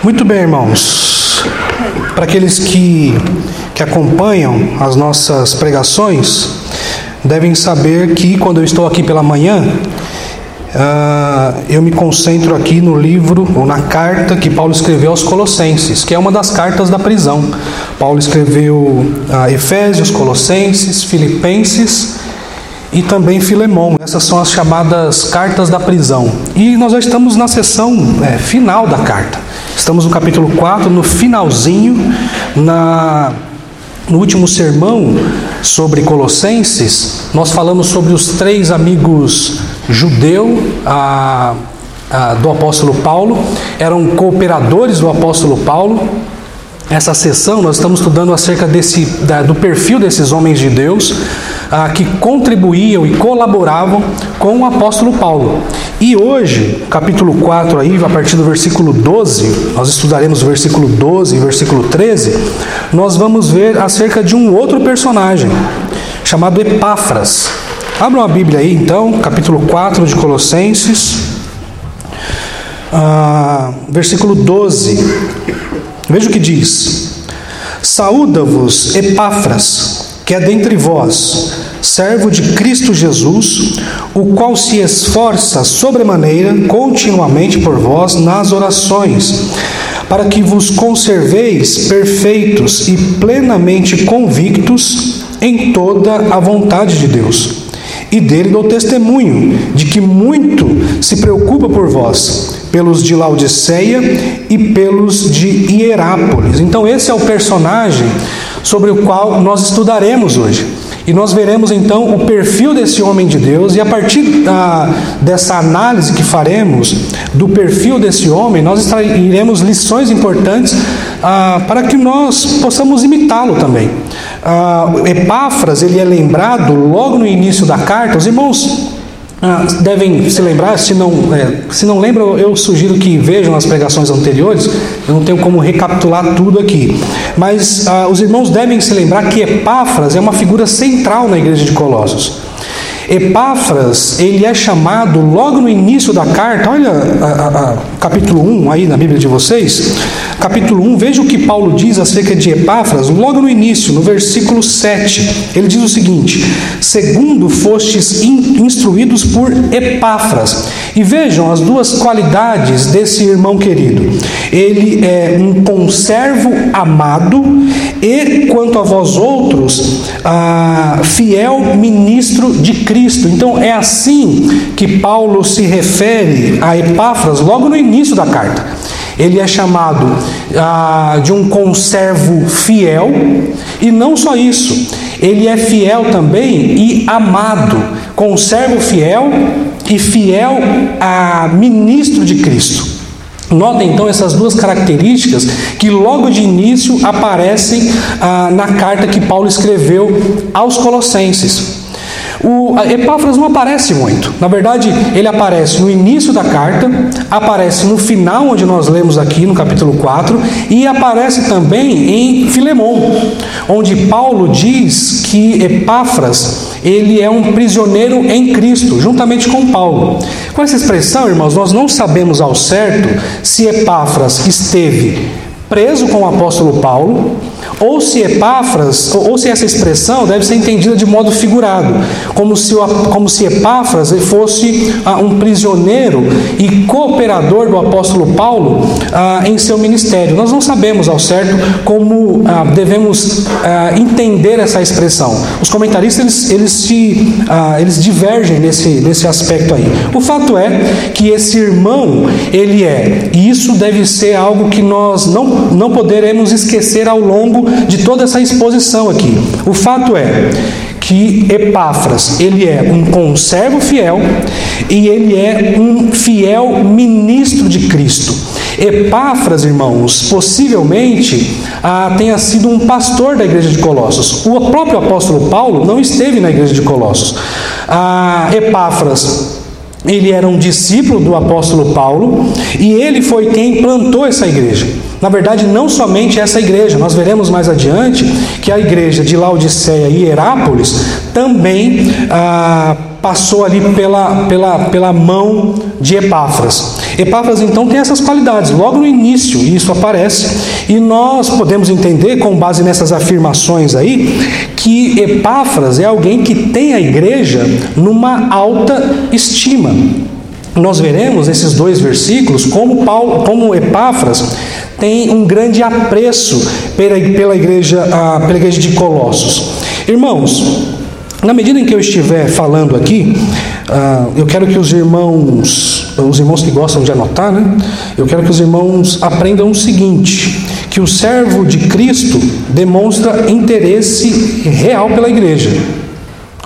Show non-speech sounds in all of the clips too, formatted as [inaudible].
Muito bem, irmãos. Para aqueles que, que acompanham as nossas pregações, devem saber que quando eu estou aqui pela manhã, uh, eu me concentro aqui no livro ou na carta que Paulo escreveu aos Colossenses, que é uma das cartas da prisão. Paulo escreveu uh, Efésios, Colossenses, Filipenses e também Filemão. Essas são as chamadas cartas da prisão. E nós já estamos na sessão é, final da carta. Estamos no capítulo 4, no finalzinho, na, no último sermão sobre Colossenses, nós falamos sobre os três amigos judeu a, a, do apóstolo Paulo, eram cooperadores do apóstolo Paulo. Essa sessão nós estamos estudando acerca desse, da, do perfil desses homens de Deus ah, que contribuíam e colaboravam com o apóstolo Paulo. E hoje, capítulo 4, aí, a partir do versículo 12, nós estudaremos o versículo 12 e versículo 13, nós vamos ver acerca de um outro personagem, chamado Epáfras. Abram a Bíblia aí, então, capítulo 4 de Colossenses, ah, versículo 12. Veja o que diz: Saúda-vos, Epáfras que é dentre vós, servo de Cristo Jesus, o qual se esforça sobremaneira continuamente por vós nas orações, para que vos conserveis perfeitos e plenamente convictos em toda a vontade de Deus. E dele dou testemunho de que muito se preocupa por vós, pelos de Laodiceia e pelos de Hierápolis. Então, esse é o personagem sobre o qual nós estudaremos hoje. E nós veremos então o perfil desse homem de Deus, e a partir ah, dessa análise que faremos do perfil desse homem, nós extrairemos lições importantes ah, para que nós possamos imitá-lo também. Ah, Epáfras, ele é lembrado logo no início da carta, os irmãos ah, devem se lembrar, se não, é, se não lembram, eu sugiro que vejam as pregações anteriores, eu não tenho como recapitular tudo aqui. Mas ah, os irmãos devem se lembrar que Epáfras é uma figura central na igreja de Colossos. Epáfras, ele é chamado logo no início da carta, olha a, a, a, capítulo 1 aí na Bíblia de vocês, capítulo 1, veja o que Paulo diz acerca de Epáfras, logo no início, no versículo 7. Ele diz o seguinte: Segundo fostes instruídos por Epáfras. E vejam as duas qualidades desse irmão querido. Ele é um conservo amado e, quanto a vós outros, ah, fiel ministro de Cristo. Então é assim que Paulo se refere a Epáfras logo no início da carta. Ele é chamado ah, de um conservo fiel, e não só isso, ele é fiel também e amado, conservo fiel e fiel a ministro de Cristo. Notem então essas duas características que logo de início aparecem ah, na carta que Paulo escreveu aos Colossenses. O Epáfras não aparece muito. Na verdade, ele aparece no início da carta, aparece no final, onde nós lemos aqui no capítulo 4, e aparece também em Filemão, onde Paulo diz que Epáfras ele é um prisioneiro em Cristo, juntamente com Paulo. Com essa expressão, irmãos, nós não sabemos ao certo se Epáfras esteve preso com o apóstolo Paulo ou se Epáfras, ou se essa expressão deve ser entendida de modo figurado, como se, como se Epáfras fosse ah, um prisioneiro e cooperador do apóstolo Paulo ah, em seu ministério. Nós não sabemos ao certo como ah, devemos entender essa expressão. Os comentaristas eles, eles, se, eles divergem nesse, nesse aspecto aí. O fato é que esse irmão, ele é, e isso deve ser algo que nós não, não poderemos esquecer ao longo de toda essa exposição aqui. O fato é que Epáfras, ele é um conservo fiel e ele é um fiel ministro de Cristo. Epáfras, irmãos, possivelmente ah, tenha sido um pastor da igreja de Colossos. O próprio apóstolo Paulo não esteve na igreja de Colossos. Ah, Epáfras ele era um discípulo do apóstolo Paulo e ele foi quem plantou essa igreja. Na verdade, não somente essa igreja, nós veremos mais adiante que a igreja de Laodiceia e Herápolis também ah, passou ali pela, pela, pela mão de Epáfras. Epáfras então tem essas qualidades, logo no início isso aparece, e nós podemos entender, com base nessas afirmações aí, que Epáfras é alguém que tem a igreja numa alta estima. Nós veremos nesses dois versículos como, Paulo, como Epáfras tem um grande apreço pela, pela, igreja, ah, pela igreja de Colossos. Irmãos, na medida em que eu estiver falando aqui, uh, eu quero que os irmãos, os irmãos que gostam de anotar, né? Eu quero que os irmãos aprendam o seguinte: que o servo de Cristo demonstra interesse real pela igreja.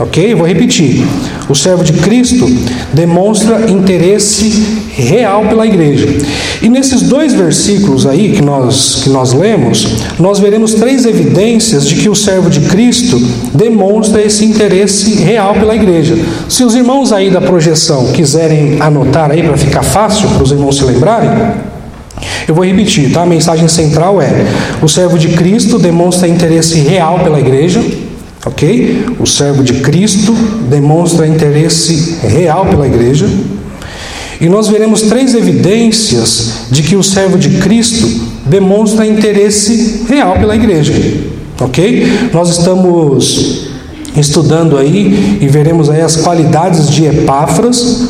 Ok? Vou repetir. O servo de Cristo demonstra interesse real pela igreja. E nesses dois versículos aí que nós, que nós lemos, nós veremos três evidências de que o servo de Cristo demonstra esse interesse real pela igreja. Se os irmãos aí da projeção quiserem anotar aí para ficar fácil para os irmãos se lembrarem, eu vou repetir, tá? A mensagem central é: o servo de Cristo demonstra interesse real pela igreja. Ok? O servo de Cristo demonstra interesse real pela igreja. E nós veremos três evidências de que o servo de Cristo demonstra interesse real pela igreja. Ok? Nós estamos estudando aí e veremos aí as qualidades de Epáfras.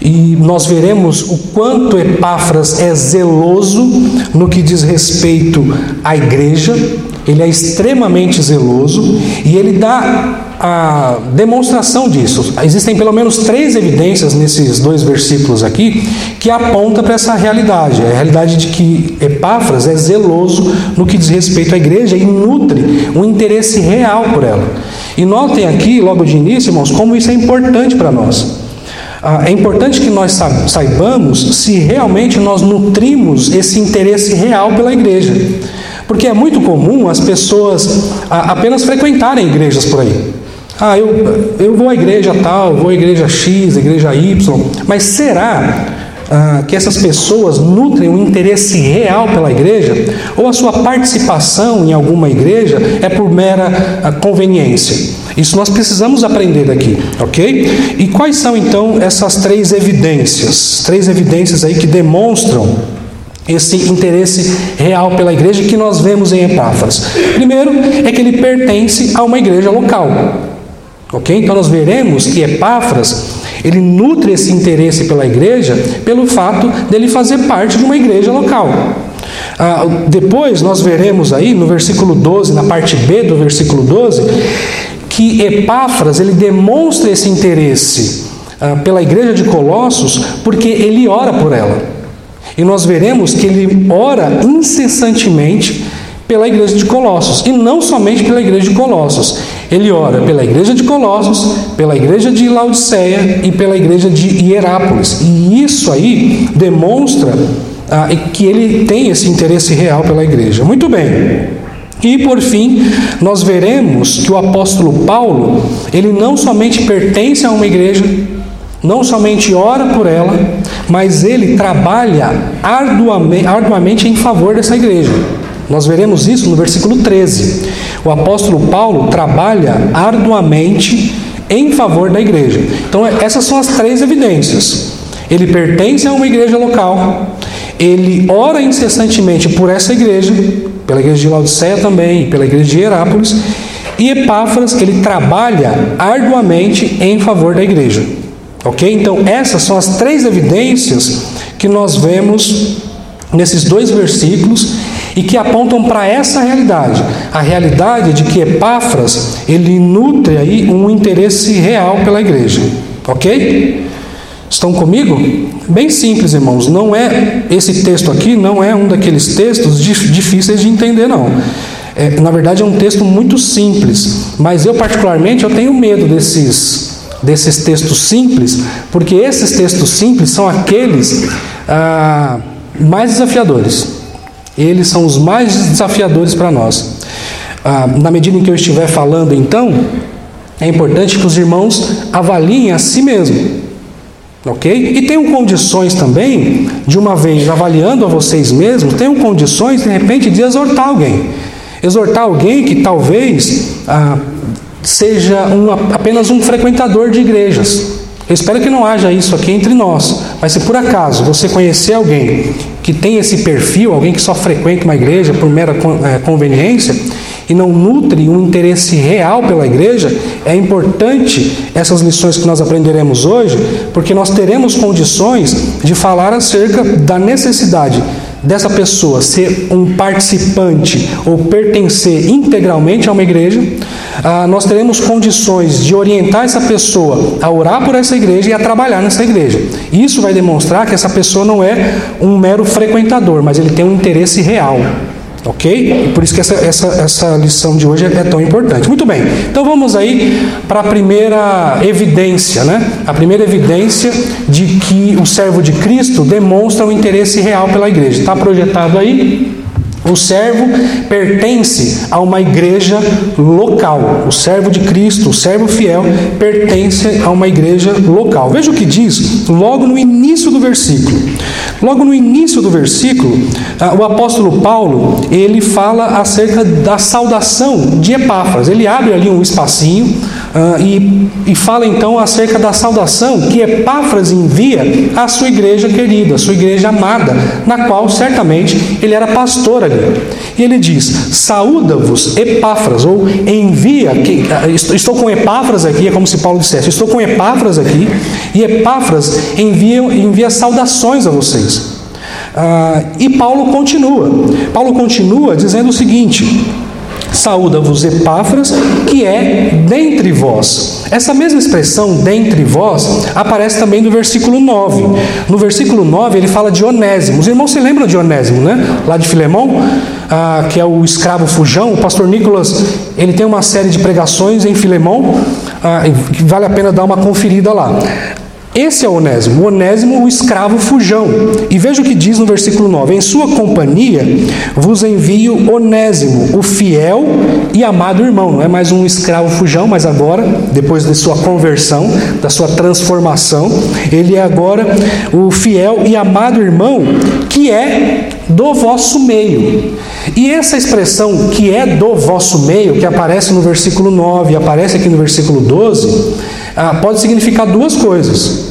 E nós veremos o quanto Epáfras é zeloso no que diz respeito à igreja, ele é extremamente zeloso e ele dá a demonstração disso. Existem pelo menos três evidências nesses dois versículos aqui que apontam para essa realidade. A realidade de que Epáfras é zeloso no que diz respeito à igreja e nutre um interesse real por ela. E notem aqui, logo de início, irmãos, como isso é importante para nós. Ah, é importante que nós saibamos se realmente nós nutrimos esse interesse real pela igreja. Porque é muito comum as pessoas apenas frequentarem igrejas por aí. Ah, eu, eu vou à igreja tal, vou à igreja X, igreja Y, mas será ah, que essas pessoas nutrem um interesse real pela igreja? Ou a sua participação em alguma igreja é por mera ah, conveniência? Isso nós precisamos aprender daqui, ok? E quais são então essas três evidências? Três evidências aí que demonstram esse interesse real pela igreja que nós vemos em Epáfras. Primeiro é que ele pertence a uma igreja local. Ok? Então nós veremos que Epáfras ele nutre esse interesse pela igreja pelo fato dele fazer parte de uma igreja local. Ah, depois nós veremos aí no versículo 12, na parte B do versículo 12, que Epáfras ele demonstra esse interesse ah, pela igreja de Colossos porque ele ora por ela. E nós veremos que ele ora incessantemente pela igreja de Colossos, e não somente pela igreja de Colossos. Ele ora pela igreja de Colossos, pela igreja de Laodiceia e pela igreja de Hierápolis. E isso aí demonstra ah, que ele tem esse interesse real pela igreja. Muito bem. E por fim, nós veremos que o apóstolo Paulo, ele não somente pertence a uma igreja, não somente ora por ela, mas ele trabalha arduamente, em favor dessa igreja. Nós veremos isso no versículo 13. O apóstolo Paulo trabalha arduamente em favor da igreja. Então, essas são as três evidências. Ele pertence a uma igreja local, ele ora incessantemente por essa igreja, pela igreja de Laodiceia também, pela igreja de Herápolis, e Epáfras, ele trabalha arduamente em favor da igreja. Ok? Então, essas são as três evidências que nós vemos nesses dois versículos e que apontam para essa realidade, a realidade de que Epáfras ele nutre aí um interesse real pela igreja. Ok? Estão comigo? Bem simples, irmãos. Não é esse texto aqui não é um daqueles textos difíceis de entender, não. É, na verdade, é um texto muito simples. Mas eu particularmente eu tenho medo desses desses textos simples, porque esses textos simples são aqueles ah, mais desafiadores. Eles são os mais desafiadores para nós. Ah, na medida em que eu estiver falando, então, é importante que os irmãos avaliem a si mesmo. Ok? E tenham condições também, de uma vez avaliando a vocês mesmos, tenham condições, de repente, de exortar alguém. Exortar alguém que talvez ah, seja um, apenas um frequentador de igrejas. Eu espero que não haja isso aqui entre nós, mas se por acaso você conhecer alguém que tem esse perfil, alguém que só frequenta uma igreja por mera é, conveniência e não nutre um interesse real pela igreja, é importante essas lições que nós aprenderemos hoje, porque nós teremos condições de falar acerca da necessidade dessa pessoa ser um participante ou pertencer integralmente a uma igreja, ah, nós teremos condições de orientar essa pessoa a orar por essa igreja e a trabalhar nessa igreja. Isso vai demonstrar que essa pessoa não é um mero frequentador, mas ele tem um interesse real. Ok? E por isso que essa, essa, essa lição de hoje é tão importante. Muito bem, então vamos aí para a primeira evidência, né? A primeira evidência de que o servo de Cristo demonstra um interesse real pela igreja. Está projetado aí? O servo pertence a uma igreja local. O servo de Cristo, o servo fiel, pertence a uma igreja local. Veja o que diz logo no início do versículo. Logo no início do versículo, ah, o apóstolo Paulo ele fala acerca da saudação de Epáfras. Ele abre ali um espacinho Uh, e, e, fala então acerca da saudação que Epáfras envia à sua igreja querida, à sua igreja amada, na qual certamente ele era pastor ali. E ele diz: Saúda-vos, Epáfras, ou envia, que, uh, estou com Epáfras aqui, é como se Paulo dissesse: Estou com Epáfras aqui, e Epáfras envia, envia saudações a vocês. Uh, e Paulo continua. Paulo continua dizendo o seguinte. Saúda-vos Epáfras, que é dentre vós. Essa mesma expressão dentre vós aparece também no versículo 9. No versículo 9 ele fala de Onésimo. Os irmãos se lembram de Onésimo, né? Lá de Filemão, ah, que é o escravo fujão. O pastor Nicolas ele tem uma série de pregações em Filemão, ah, vale a pena dar uma conferida lá. Esse é o Onésimo, o Onésimo, o escravo fujão. E veja o que diz no versículo 9: Em sua companhia vos envio Onésimo, o fiel e amado irmão. Não é mais um escravo fujão, mas agora, depois de sua conversão, da sua transformação, ele é agora o fiel e amado irmão que é do vosso meio. E essa expressão que é do vosso meio, que aparece no versículo 9 e aparece aqui no versículo 12, ah, pode significar duas coisas.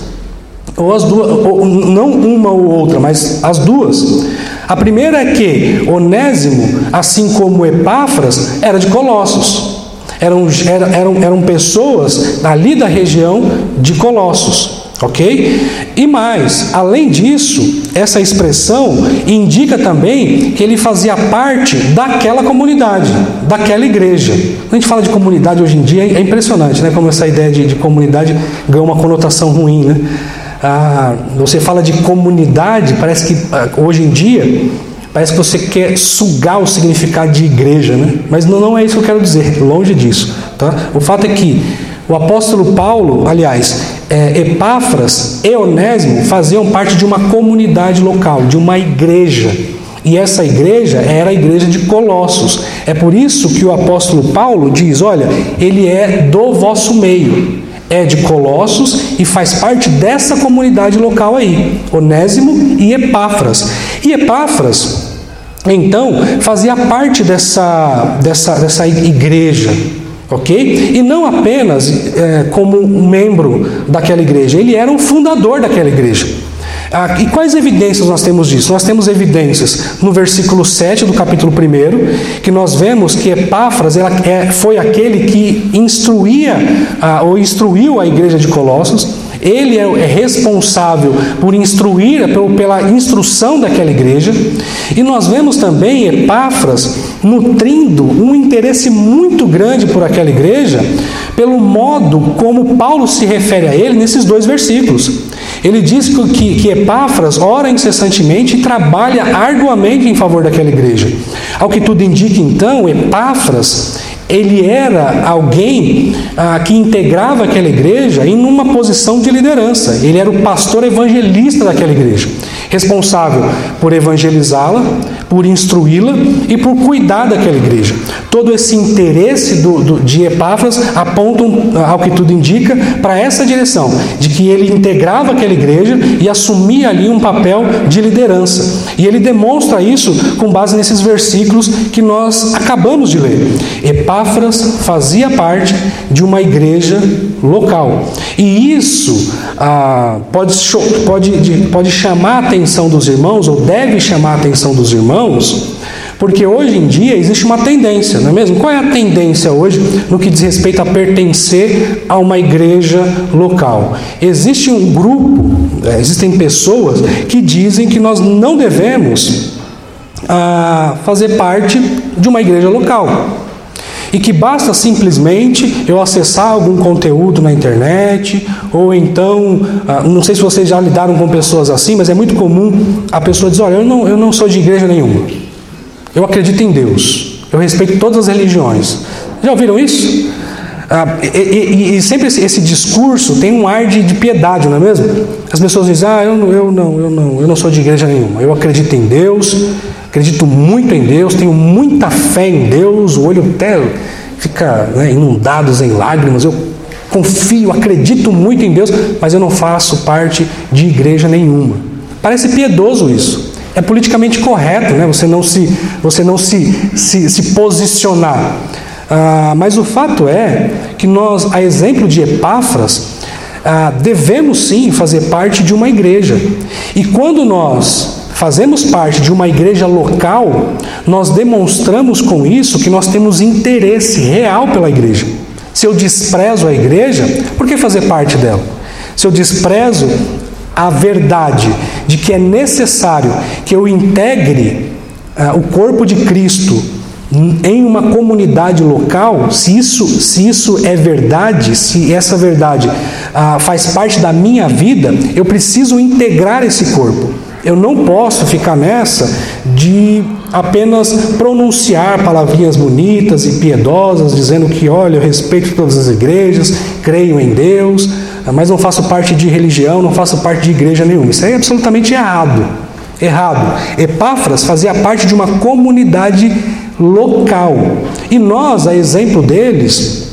Ou as duas, ou, não uma ou outra, mas as duas. A primeira é que Onésimo, assim como Epáfras, era de Colossos. Eram, eram, eram pessoas ali da região de Colossos. Ok? E mais, além disso, essa expressão indica também que ele fazia parte daquela comunidade, daquela igreja. Quando a gente fala de comunidade hoje em dia, é impressionante, né? Como essa ideia de, de comunidade ganhou uma conotação ruim, né? Ah, você fala de comunidade, parece que ah, hoje em dia parece que você quer sugar o significado de igreja, né? Mas não, não é isso que eu quero dizer, longe disso. Tá? O fato é que o apóstolo Paulo, aliás, é, Epáfras e Onésimo faziam parte de uma comunidade local, de uma igreja. E essa igreja era a igreja de Colossos. É por isso que o apóstolo Paulo diz: olha, ele é do vosso meio, é de Colossos e faz parte dessa comunidade local aí, Onésimo e Epáfras. E Epáfras, então, fazia parte dessa, dessa, dessa igreja Ok? E não apenas é, como um membro daquela igreja, ele era um fundador daquela igreja. Ah, e quais evidências nós temos disso? Nós temos evidências no versículo 7 do capítulo 1, que nós vemos que Epáfras ela é, foi aquele que instruía ah, ou instruiu a igreja de Colossos. Ele é, é responsável por instruir, pela instrução daquela igreja. E nós vemos também Epáfras nutrindo um interesse muito grande por aquela igreja, pelo modo como Paulo se refere a ele nesses dois versículos. Ele diz que, que Epáfras ora incessantemente e trabalha arduamente em favor daquela igreja. Ao que tudo indica, então, Epáfras ele era alguém ah, que integrava aquela igreja em uma posição de liderança. Ele era o pastor evangelista daquela igreja, responsável por evangelizá-la, por instruí-la e por cuidar daquela igreja. Todo esse interesse do, do, de Epáfras aponta, ao que tudo indica, para essa direção, de que ele integrava aquela igreja e assumia ali um papel de liderança. E ele demonstra isso com base nesses versículos que nós acabamos de ler. Epáfras fazia parte de uma igreja local. E isso ah, pode, pode, pode chamar a atenção dos irmãos, ou deve chamar a atenção dos irmãos, porque hoje em dia existe uma tendência, não é mesmo? Qual é a tendência hoje no que diz respeito a pertencer a uma igreja local? Existe um grupo, é, existem pessoas que dizem que nós não devemos ah, fazer parte de uma igreja local. E que basta simplesmente eu acessar algum conteúdo na internet, ou então, ah, não sei se vocês já lidaram com pessoas assim, mas é muito comum a pessoa dizer: Olha, eu não, eu não sou de igreja nenhuma, eu acredito em Deus, eu respeito todas as religiões. Já ouviram isso? Ah, e, e, e, sempre esse, esse, discurso tem um ar de, de, piedade, não é mesmo? As pessoas dizem: Ah, eu, eu não, eu não, eu não sou de igreja nenhuma, eu acredito em Deus, Acredito muito em Deus, tenho muita fé em Deus, o olho até fica né, inundado em lágrimas. Eu confio, acredito muito em Deus, mas eu não faço parte de igreja nenhuma. Parece piedoso isso. É politicamente correto, né? Você não se, você não se, se, se posicionar. Ah, mas o fato é que nós, a exemplo de Epáfras, ah, devemos sim fazer parte de uma igreja. E quando nós fazemos parte de uma igreja local, nós demonstramos com isso que nós temos interesse real pela igreja. Se eu desprezo a igreja, por que fazer parte dela? Se eu desprezo a verdade de que é necessário que eu integre uh, o corpo de Cristo em uma comunidade local, se isso, se isso é verdade, se essa verdade uh, faz parte da minha vida, eu preciso integrar esse corpo. Eu não posso ficar nessa de apenas pronunciar palavrinhas bonitas e piedosas, dizendo que, olha, eu respeito todas as igrejas, creio em Deus, mas não faço parte de religião, não faço parte de igreja nenhuma. Isso é absolutamente errado. Errado. Epáfras fazia parte de uma comunidade local. E nós, a exemplo deles,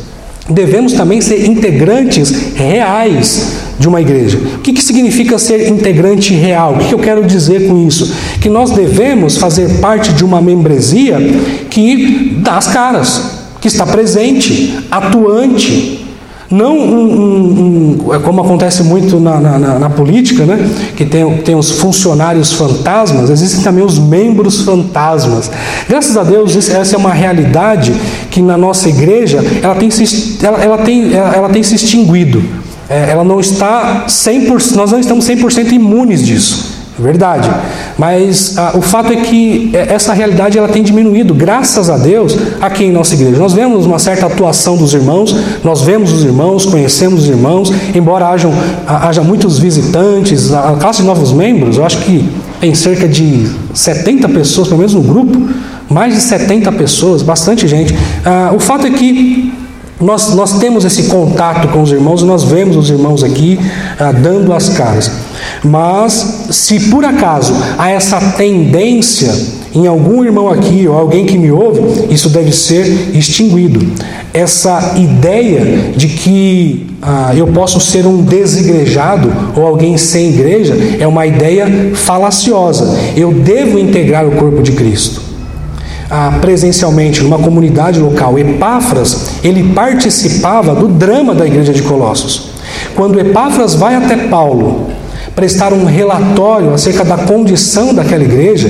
devemos também ser integrantes reais de uma igreja. O que, que significa ser integrante real? O que, que eu quero dizer com isso? Que nós devemos fazer parte de uma membresia que dá as caras, que está presente, atuante. Não um, um, um, é como acontece muito na, na, na, política, né? que tem, tem os funcionários fantasmas, existem também os membros fantasmas. Graças a Deus, essa é uma realidade que na nossa igreja ela tem se, ela, ela tem, ela, ela tem se extinguido é, ela não está 100%, nós não estamos 100% imunes disso, é verdade. Mas ah, o fato é que é, essa realidade ela tem diminuído, graças a Deus, aqui em nossa igreja. Nós vemos uma certa atuação dos irmãos, nós vemos os irmãos, conhecemos os irmãos, embora hajam, haja muitos visitantes, a classe de novos membros, eu acho que tem cerca de 70 pessoas, pelo menos no grupo, mais de 70 pessoas, bastante gente. Ah, o fato é que nós, nós temos esse contato com os irmãos, nós vemos os irmãos aqui ah, dando as caras. Mas, se por acaso há essa tendência em algum irmão aqui ou alguém que me ouve, isso deve ser extinguido. Essa ideia de que ah, eu posso ser um desigrejado ou alguém sem igreja é uma ideia falaciosa. Eu devo integrar o corpo de Cristo ah, presencialmente numa comunidade local, Epáfras, ele participava do drama da igreja de Colossos. Quando Epáfras vai até Paulo prestar um relatório acerca da condição daquela igreja,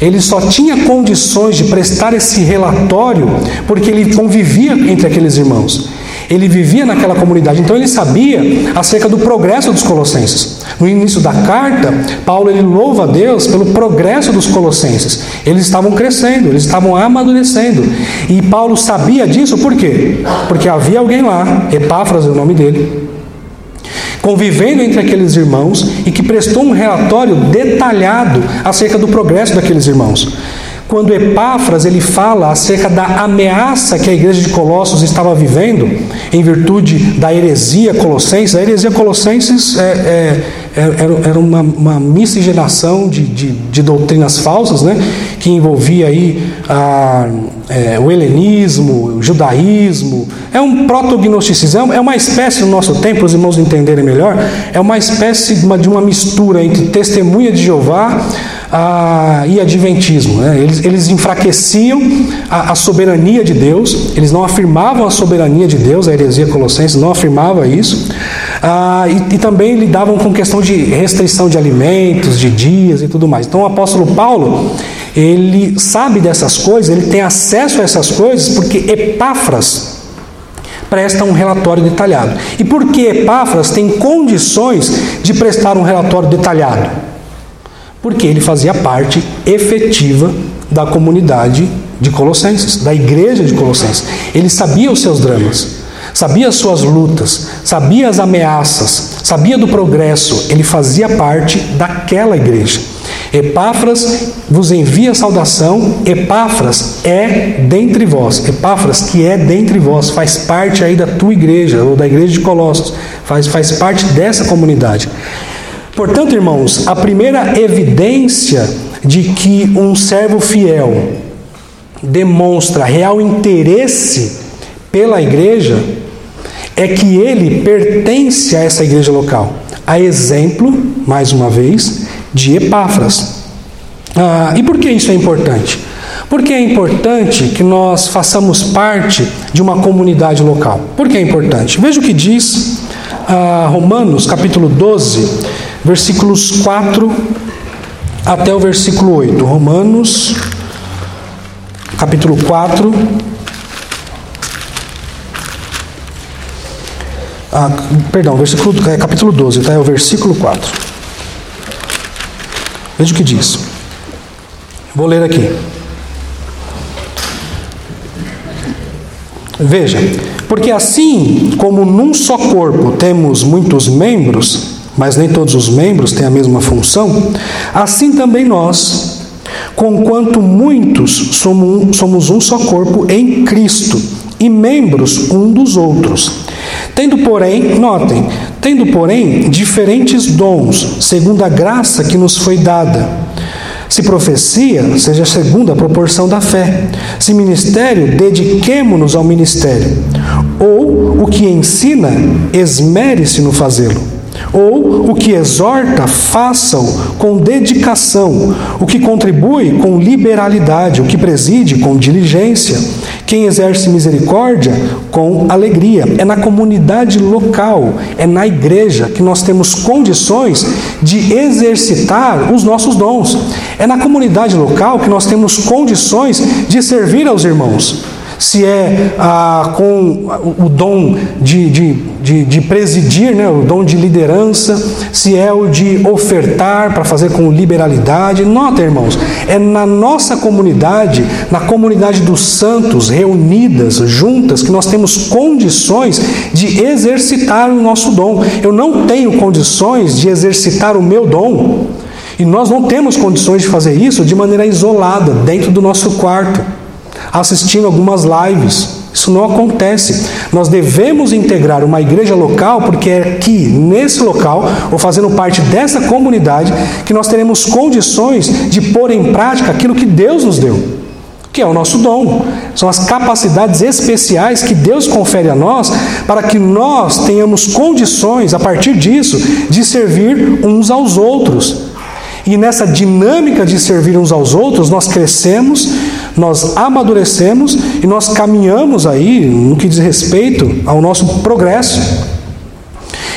ele só tinha condições de prestar esse relatório porque ele convivia entre aqueles irmãos. Ele vivia naquela comunidade, então ele sabia acerca do progresso dos colossenses. No início da carta, Paulo ele louva a Deus pelo progresso dos colossenses. Eles estavam crescendo, eles estavam amadurecendo. E Paulo sabia disso por quê? Porque havia alguém lá, Epáfras é o nome dele, convivendo entre aqueles irmãos e que prestou um relatório detalhado acerca do progresso daqueles irmãos. Quando Epáfras ele fala acerca da ameaça que a igreja de Colossos estava vivendo, em virtude da heresia colossenses, a heresia colossenses é, é era, era uma, uma miscigenação de, de, de, doutrinas falsas, né? que envolvia aí a, é, o helenismo, o judaísmo. É um proto-gnosticismo, é uma espécie no nosso tempo, os irmãos entenderem melhor, é uma espécie de uma, de uma mistura entre testemunha de Jeová ah, e adventismo. Né? Eles, eles enfraqueciam a, a, soberania de Deus, eles não afirmavam a soberania de Deus, a heresia colossense não afirmava isso, ah, e, e, também lidavam com questão de restrição de alimentos, de dias e tudo mais. Então o apóstolo Paulo, ele sabe dessas coisas, ele tem acesso a essas coisas porque Epáfras presta um relatório detalhado. E por que Epáfras tem condições de prestar um relatório detalhado? porque ele fazia parte efetiva da comunidade de Colossenses, da igreja de Colossenses. Ele sabia os seus dramas, sabia as suas lutas, sabia as ameaças, sabia do progresso, ele fazia parte daquela igreja. Epáfras vos envia saudação, Epáfras é dentre vós, Epáfras que é dentre vós, faz parte aí da tua igreja, ou da igreja de Colossos, faz, faz parte dessa comunidade. Portanto, irmãos, a primeira evidência de que um servo fiel demonstra real interesse pela igreja é que ele pertence a essa igreja local. A exemplo, mais uma vez, de Epáfras. Ah, e por que isso é importante? Porque é importante que nós façamos parte de uma comunidade local. Por que é importante? Veja o que diz ah, Romanos, capítulo 12, versículos 4 até o versículo 8. Romanos, capítulo 4. Ah, perdão, versículo, é, capítulo 12, tá? É o versículo 4. Veja o que diz. Vou ler aqui. Veja, porque assim como num só corpo temos muitos membros, mas nem todos os membros têm a mesma função, assim também nós, conquanto muitos somos um só corpo em Cristo e membros um dos outros. Tendo, porém, notem, tendo, porém, diferentes dons, segundo a graça que nos foi dada. Se profecia, seja segundo a proporção da fé. Se ministério, dediquemo-nos ao ministério. Ou o que ensina, esmere-se no fazê-lo. Ou o que exorta, façam com dedicação, o que contribui com liberalidade, o que preside com diligência, quem exerce misericórdia com alegria. É na comunidade local, é na igreja que nós temos condições de exercitar os nossos dons. É na comunidade local que nós temos condições de servir aos irmãos se é ah, com o dom de, de, de, de, presidir, né, o dom de liderança, se é o de ofertar para fazer com liberalidade. Nota, irmãos, é na nossa comunidade, na comunidade dos santos, reunidas, juntas, que nós temos condições de exercitar o nosso dom. Eu não tenho condições de exercitar o meu dom. E nós não temos condições de fazer isso de maneira isolada, dentro do nosso quarto assistindo algumas lives. Isso não acontece. Nós devemos integrar uma igreja local, porque é aqui, nesse local, ou fazendo parte dessa comunidade, que nós teremos condições de pôr em prática aquilo que Deus nos deu, que é o nosso dom. São as capacidades especiais que Deus confere a nós, para que nós tenhamos condições, a partir disso, de servir uns aos outros. E nessa dinâmica de servir uns aos outros, nós crescemos, nós amadurecemos e nós caminhamos aí no que diz respeito ao nosso progresso.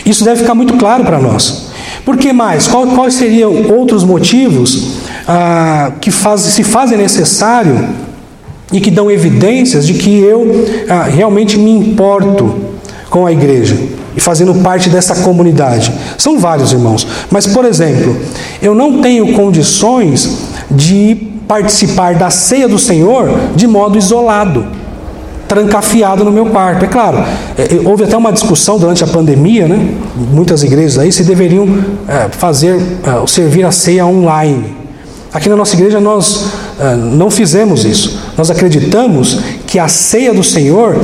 Isso deve ficar muito claro para nós. Por que mais? Quais seriam outros motivos ah, que faz, se fazem necessário e que dão evidências de que eu ah, realmente me importo com a igreja e fazendo parte dessa comunidade? São vários, irmãos. Mas, por exemplo, eu não tenho condições de participar da ceia do Senhor de modo isolado, trancafiado no meu quarto. É claro, é, é, houve até uma discussão durante a pandemia, né? Muitas igrejas aí se deveriam é, fazer, servir a ceia online. Aqui na nossa igreja nós não fizemos isso. Nós acreditamos que a ceia do Senhor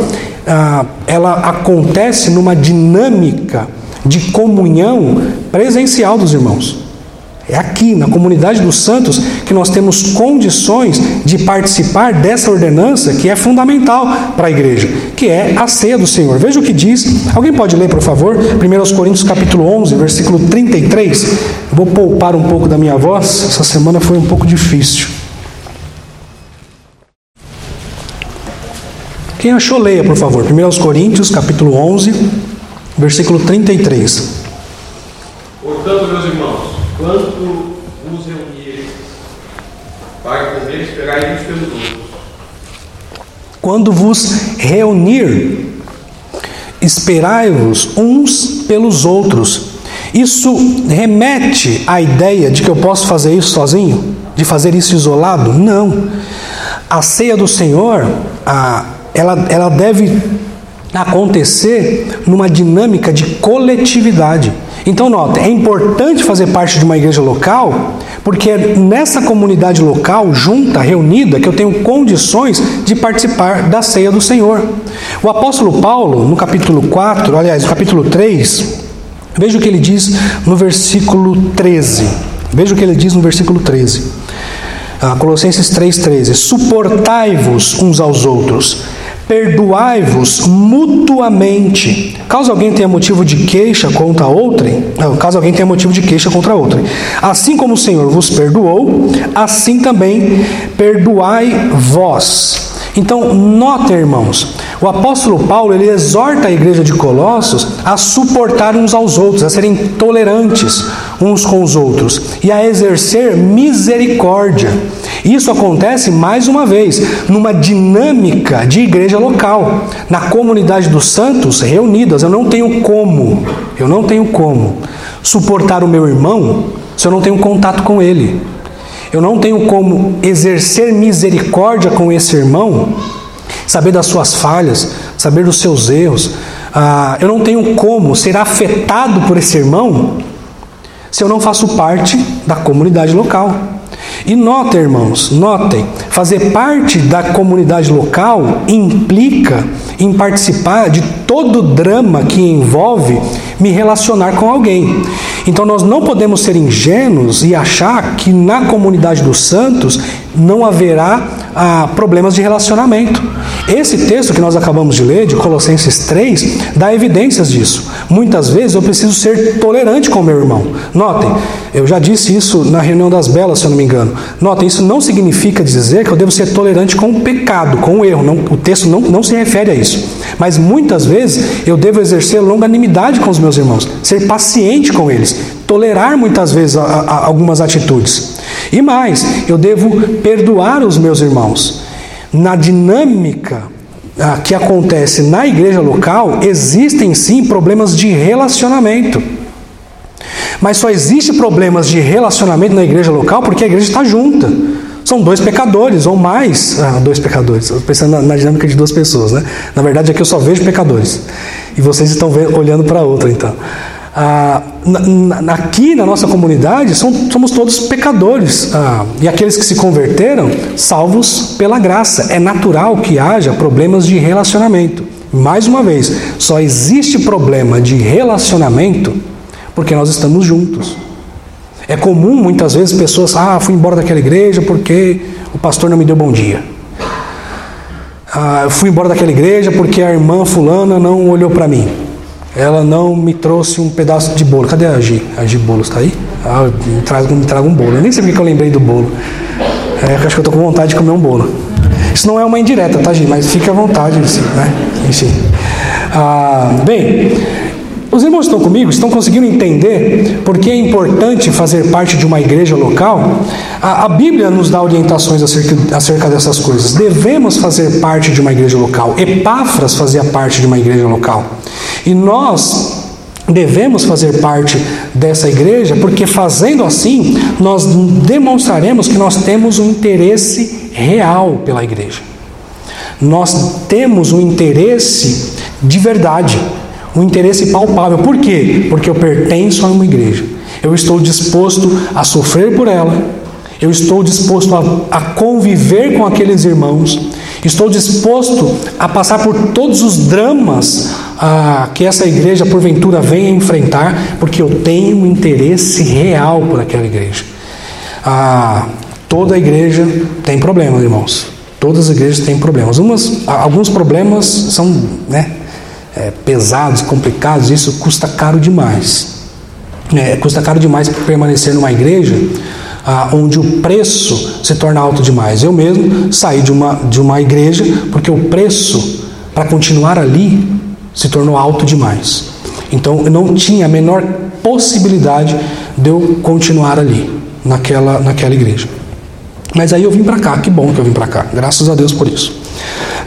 ela acontece numa dinâmica de comunhão presencial dos irmãos. É aqui, na comunidade dos santos, que nós temos condições de participar dessa ordenança que é fundamental para a igreja, que é a ceia do Senhor. Veja o que diz. Alguém pode ler, por favor? 1 Coríntios capítulo 11, versículo 33. Vou poupar um pouco da minha voz. Essa semana foi um pouco difícil. Quem achou, leia, por favor. 1 Coríntios capítulo 11, versículo 33. Portanto, meus irmãos, quando vos reunires para comer, esperai uns pelos outros. Quando vos reunir, esperai-vos uns pelos outros. Isso remete à ideia de que eu posso fazer isso sozinho? De fazer isso isolado? Não. A ceia do Senhor, a, ela, ela deve acontecer numa dinâmica de coletividade. Então, nota, é importante fazer parte de uma igreja local, porque é nessa comunidade local, junta, reunida, que eu tenho condições de participar da ceia do Senhor. O apóstolo Paulo, no capítulo 4, aliás, no capítulo 3, veja o que ele diz no versículo 13. Veja o que ele diz no versículo 13. Ah, Colossenses 3,13: Suportai-vos uns aos outros Perdoai-vos mutuamente. Caso alguém tenha motivo de queixa contra outrem, caso alguém tenha motivo de queixa contra outrem, assim como o Senhor vos perdoou, assim também perdoai vós. Então, notem, irmãos, o apóstolo Paulo ele exorta a igreja de Colossos a suportar uns aos outros, a serem tolerantes uns com os outros e a exercer misericórdia. Isso acontece mais uma vez numa dinâmica de igreja local, na comunidade dos santos reunidas. Eu não tenho como, eu não tenho como suportar o meu irmão se eu não tenho contato com ele. Eu não tenho como exercer misericórdia com esse irmão, saber das suas falhas, saber dos seus erros. Ah, eu não tenho como ser afetado por esse irmão se eu não faço parte da comunidade local. E notem, irmãos, notem, fazer parte da comunidade local implica em participar de todo o drama que envolve me relacionar com alguém. Então nós não podemos ser ingênuos e achar que na comunidade dos santos não haverá ah, problemas de relacionamento. Esse texto que nós acabamos de ler, de Colossenses 3, dá evidências disso. Muitas vezes eu preciso ser tolerante com meu irmão. Notem, eu já disse isso na reunião das belas, se eu não me engano. Notem, isso não significa dizer que eu devo ser tolerante com o pecado, com o erro. Não, o texto não, não se refere a isso. Mas muitas vezes eu devo exercer longanimidade com os meus irmãos, ser paciente com eles, tolerar muitas vezes a, a, algumas atitudes. E mais, eu devo perdoar os meus irmãos. Na dinâmica ah, que acontece na igreja local, existem sim problemas de relacionamento. Mas só existe problemas de relacionamento na igreja local porque a igreja está junta. São dois pecadores ou mais. Ah, dois pecadores. Pensando na, na, dinâmica de duas pessoas, né? Na verdade, aqui eu só vejo pecadores. E vocês estão vendo, olhando para outra, então. Ah, na, aqui na nossa comunidade são, somos todos pecadores ah, e aqueles que se converteram, salvos pela graça. É natural que haja problemas de relacionamento. Mais uma vez, só existe problema de relacionamento porque nós estamos juntos. É comum muitas vezes pessoas, ah, fui embora daquela igreja porque o pastor não me deu bom dia. Ah, fui embora daquela igreja porque a irmã fulana não olhou para mim. Ela não me trouxe um pedaço de bolo. Cadê a Gi? A está aí? Ah, me, traga um bolo. Eu nem sei porque eu lembrei do bolo. É, acho que eu estou com vontade de comer um bolo. Isso não é uma indireta, tá, Gi? Mas fique à vontade, assim, né? Enfim. Ah, bem, os irmãos estão comigo? Estão conseguindo entender por que é importante fazer parte de uma igreja local? A, a Bíblia nos dá orientações acerca, acerca dessas coisas. Devemos fazer parte de uma igreja local. Epáfras fazia parte de uma igreja local. E nós devemos fazer parte dessa igreja, porque fazendo assim, nós demonstraremos que nós temos um interesse real pela igreja. Nós temos um interesse de verdade, um interesse palpável. Por quê? Porque eu pertenço a uma igreja. Eu estou disposto a sofrer por ela, eu estou disposto a, a conviver com aqueles irmãos, Estou disposto a passar por todos os dramas ah, que essa igreja porventura venha enfrentar, porque eu tenho um interesse real por aquela igreja. Ah, toda igreja tem problemas, irmãos. Todas as igrejas têm problemas. Umas, alguns problemas são né, é, pesados, complicados, isso custa caro demais. É, custa caro demais permanecer numa igreja ah, onde o preço se torna alto demais. Eu mesmo saí de uma, de uma igreja porque o preço para continuar ali se tornou alto demais. Então eu não tinha a menor possibilidade de eu continuar ali, naquela, naquela igreja. Mas aí eu vim para cá, que bom que eu vim para cá, graças a Deus por isso.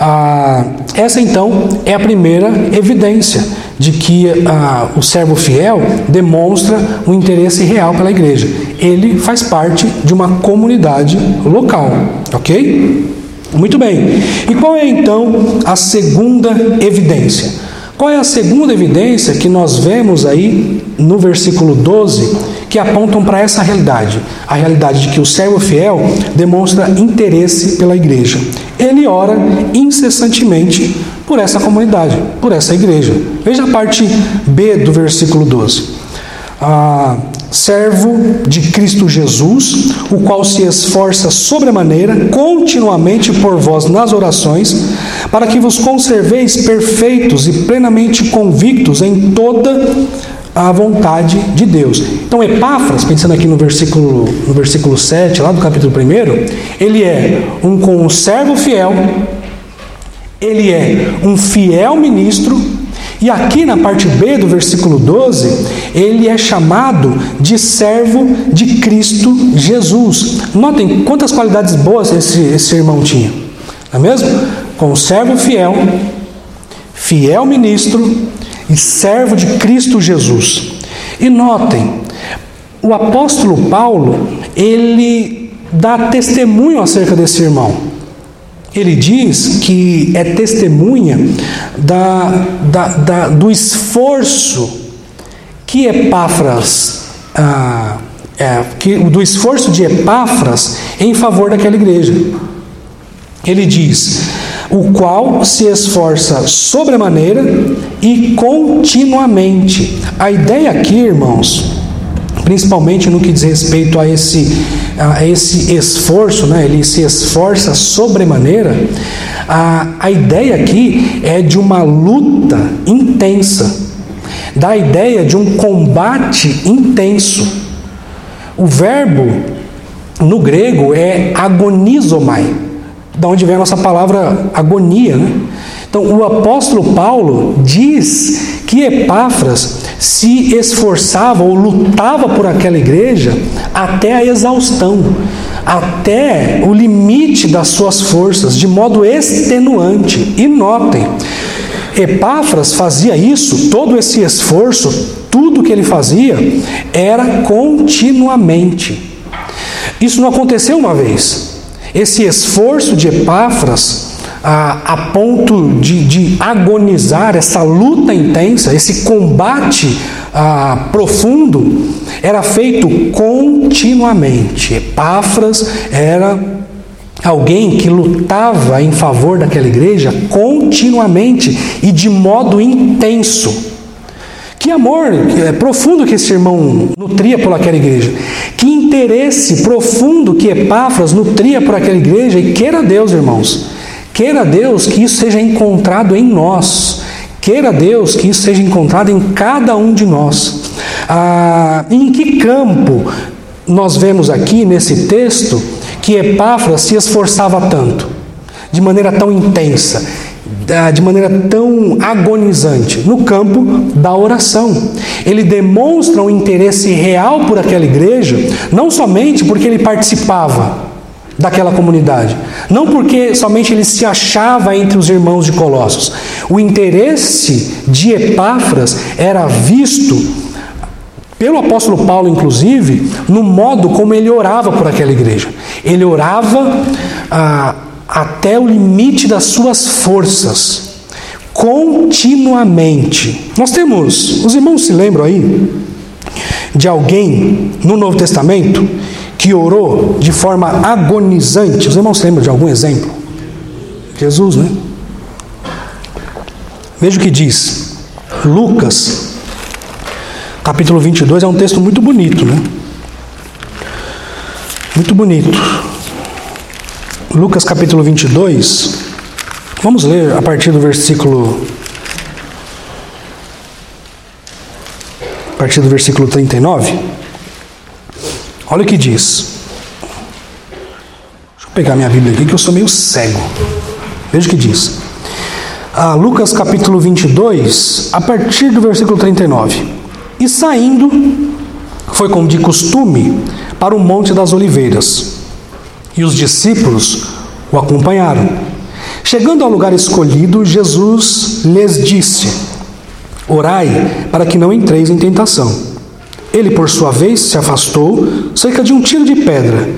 Ah, essa então é a primeira evidência de que ah, o servo fiel demonstra um interesse real pela igreja. Ele faz parte de uma comunidade local, ok? Muito bem. E qual é então a segunda evidência? Qual é a segunda evidência que nós vemos aí no versículo 12 que apontam para essa realidade? A realidade de que o servo fiel demonstra interesse pela igreja. Ele ora incessantemente por essa comunidade, por essa igreja. Veja a parte B do versículo 12. Ah, servo de Cristo Jesus, o qual se esforça sobremaneira continuamente por vós nas orações, para que vos conserveis perfeitos e plenamente convictos em toda a vontade de Deus. Então, Epáfras, pensando aqui no versículo, no versículo 7, lá do capítulo 1, ele é um conservo fiel, ele é um fiel ministro e aqui na parte B do versículo 12, ele é chamado de servo de Cristo Jesus. Notem quantas qualidades boas esse, esse irmão tinha, não é mesmo? Conservo fiel, fiel ministro e servo de Cristo Jesus. E notem, o apóstolo Paulo, ele dá testemunho acerca desse irmão. Ele diz que é testemunha da, da, da do esforço que Epáfras, ah, é, que, do esforço de Epáfras em favor daquela igreja. Ele diz: o qual se esforça sobremaneira e continuamente. A ideia aqui, irmãos, principalmente no que diz respeito a esse a esse esforço, né, ele se esforça sobremaneira, a, a ideia aqui é de uma luta intensa, da ideia de um combate intenso. O verbo no grego é agonizomai, da onde vem a nossa palavra agonia. Né? Então, o apóstolo Paulo diz que Epáfras se esforçava ou lutava por aquela igreja até a exaustão, até o limite das suas forças, de modo extenuante. E notem, Epáfras fazia isso, todo esse esforço, tudo que ele fazia era continuamente. Isso não aconteceu uma vez. Esse esforço de Epáfras a, a ponto de, de, agonizar, essa luta intensa, esse combate a, profundo, era feito continuamente. Epáfras era alguém que lutava em favor daquela igreja continuamente e de modo intenso. Que amor é, profundo que esse irmão nutria por aquela igreja. Que interesse profundo que Epáfras nutria por aquela igreja. E queira Deus, irmãos, Queira Deus que isso seja encontrado em nós. Queira Deus que isso seja encontrado em cada um de nós. Ah, em que campo nós vemos aqui nesse texto que Epáfras se esforçava tanto, de maneira tão intensa, de maneira tão agonizante? No campo da oração. Ele demonstra um interesse real por aquela igreja, não somente porque ele participava daquela comunidade. Não porque somente ele se achava entre os irmãos de Colossos. O interesse de Epáfras era visto pelo apóstolo Paulo, inclusive, no modo como ele orava por aquela igreja. Ele orava ah, até o limite das suas forças, continuamente. Nós temos, os irmãos se lembram aí de alguém no Novo Testamento que orou de forma agonizante. Os irmãos lembram de algum exemplo? Jesus, né? Veja o que diz. Lucas, capítulo 22, é um texto muito bonito, né? Muito bonito. Lucas capítulo 22. Vamos ler a partir do versículo a partir do versículo 39. Olha o que diz. Deixa eu pegar minha Bíblia aqui que eu sou meio cego. Veja o que diz. Ah, Lucas capítulo 22, a partir do versículo 39. E saindo, foi como de costume, para o Monte das Oliveiras e os discípulos o acompanharam. Chegando ao lugar escolhido, Jesus lhes disse: Orai para que não entreis em tentação. Ele, por sua vez, se afastou cerca de um tiro de pedra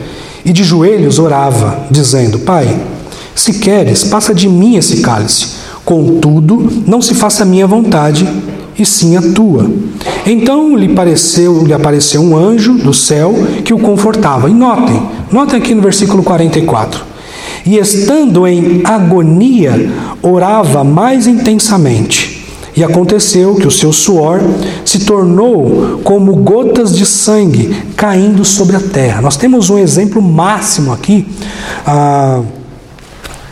e de joelhos orava, dizendo: Pai, se queres, passa de mim esse cálice. Contudo, não se faça a minha vontade, e sim a tua. Então lhe, pareceu, lhe apareceu um anjo do céu que o confortava. E notem, notem aqui no versículo 44. E estando em agonia, orava mais intensamente. E aconteceu que o seu suor se tornou como gotas de sangue caindo sobre a terra. Nós temos um exemplo máximo aqui ah,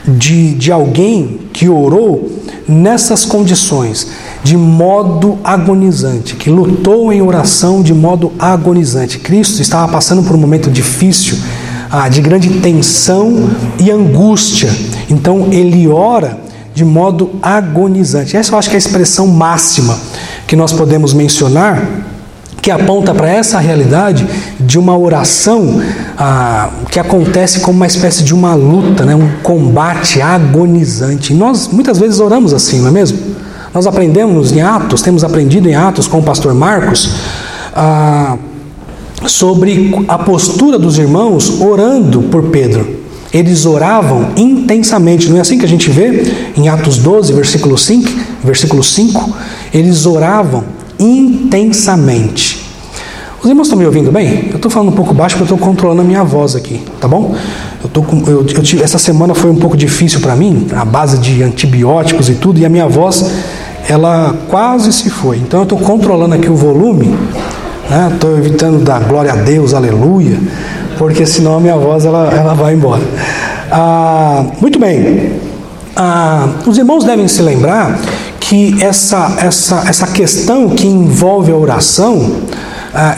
de, de alguém que orou nessas condições de modo agonizante, que lutou em oração de modo agonizante. Cristo estava passando por um momento difícil, ah, de grande tensão e angústia. Então ele ora de modo agonizante. Essa eu acho que é a expressão máxima que nós podemos mencionar que aponta para essa realidade de uma oração ah, que acontece como uma espécie de uma luta, né, um combate agonizante. E nós muitas vezes oramos assim, não é mesmo? Nós aprendemos em Atos, temos aprendido em Atos com o pastor Marcos, ah, sobre a postura dos irmãos orando por Pedro. Eles oravam intensamente, não é assim que a gente vê em Atos 12, versículo 5, versículo 5? Eles oravam intensamente. Os irmãos estão me ouvindo bem? Eu estou falando um pouco baixo porque eu estou controlando a minha voz aqui, tá bom? Eu tô com, eu, eu, essa semana foi um pouco difícil para mim, a base de antibióticos e tudo, e a minha voz ela quase se foi. Então eu estou controlando aqui o volume, estou né? evitando dar glória a Deus, aleluia, porque senão a minha voz ela, ela vai embora. Ah, muito bem. Ah, os irmãos devem se lembrar que essa, essa, essa questão que envolve a oração,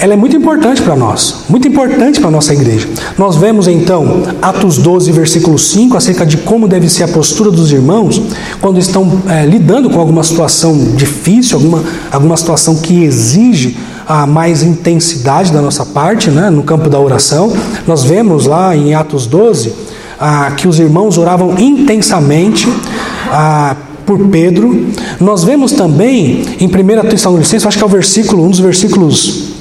ela é muito importante para nós, muito importante para a nossa igreja. Nós vemos então Atos 12, versículo 5, acerca de como deve ser a postura dos irmãos quando estão é, lidando com alguma situação difícil, alguma, alguma situação que exige a mais intensidade da nossa parte, né, no campo da oração. Nós vemos lá em Atos 12 ah, que os irmãos oravam intensamente. Ah, por Pedro. Nós vemos também em 1 Tessalonicenses, acho que é o versículo, um dos versículos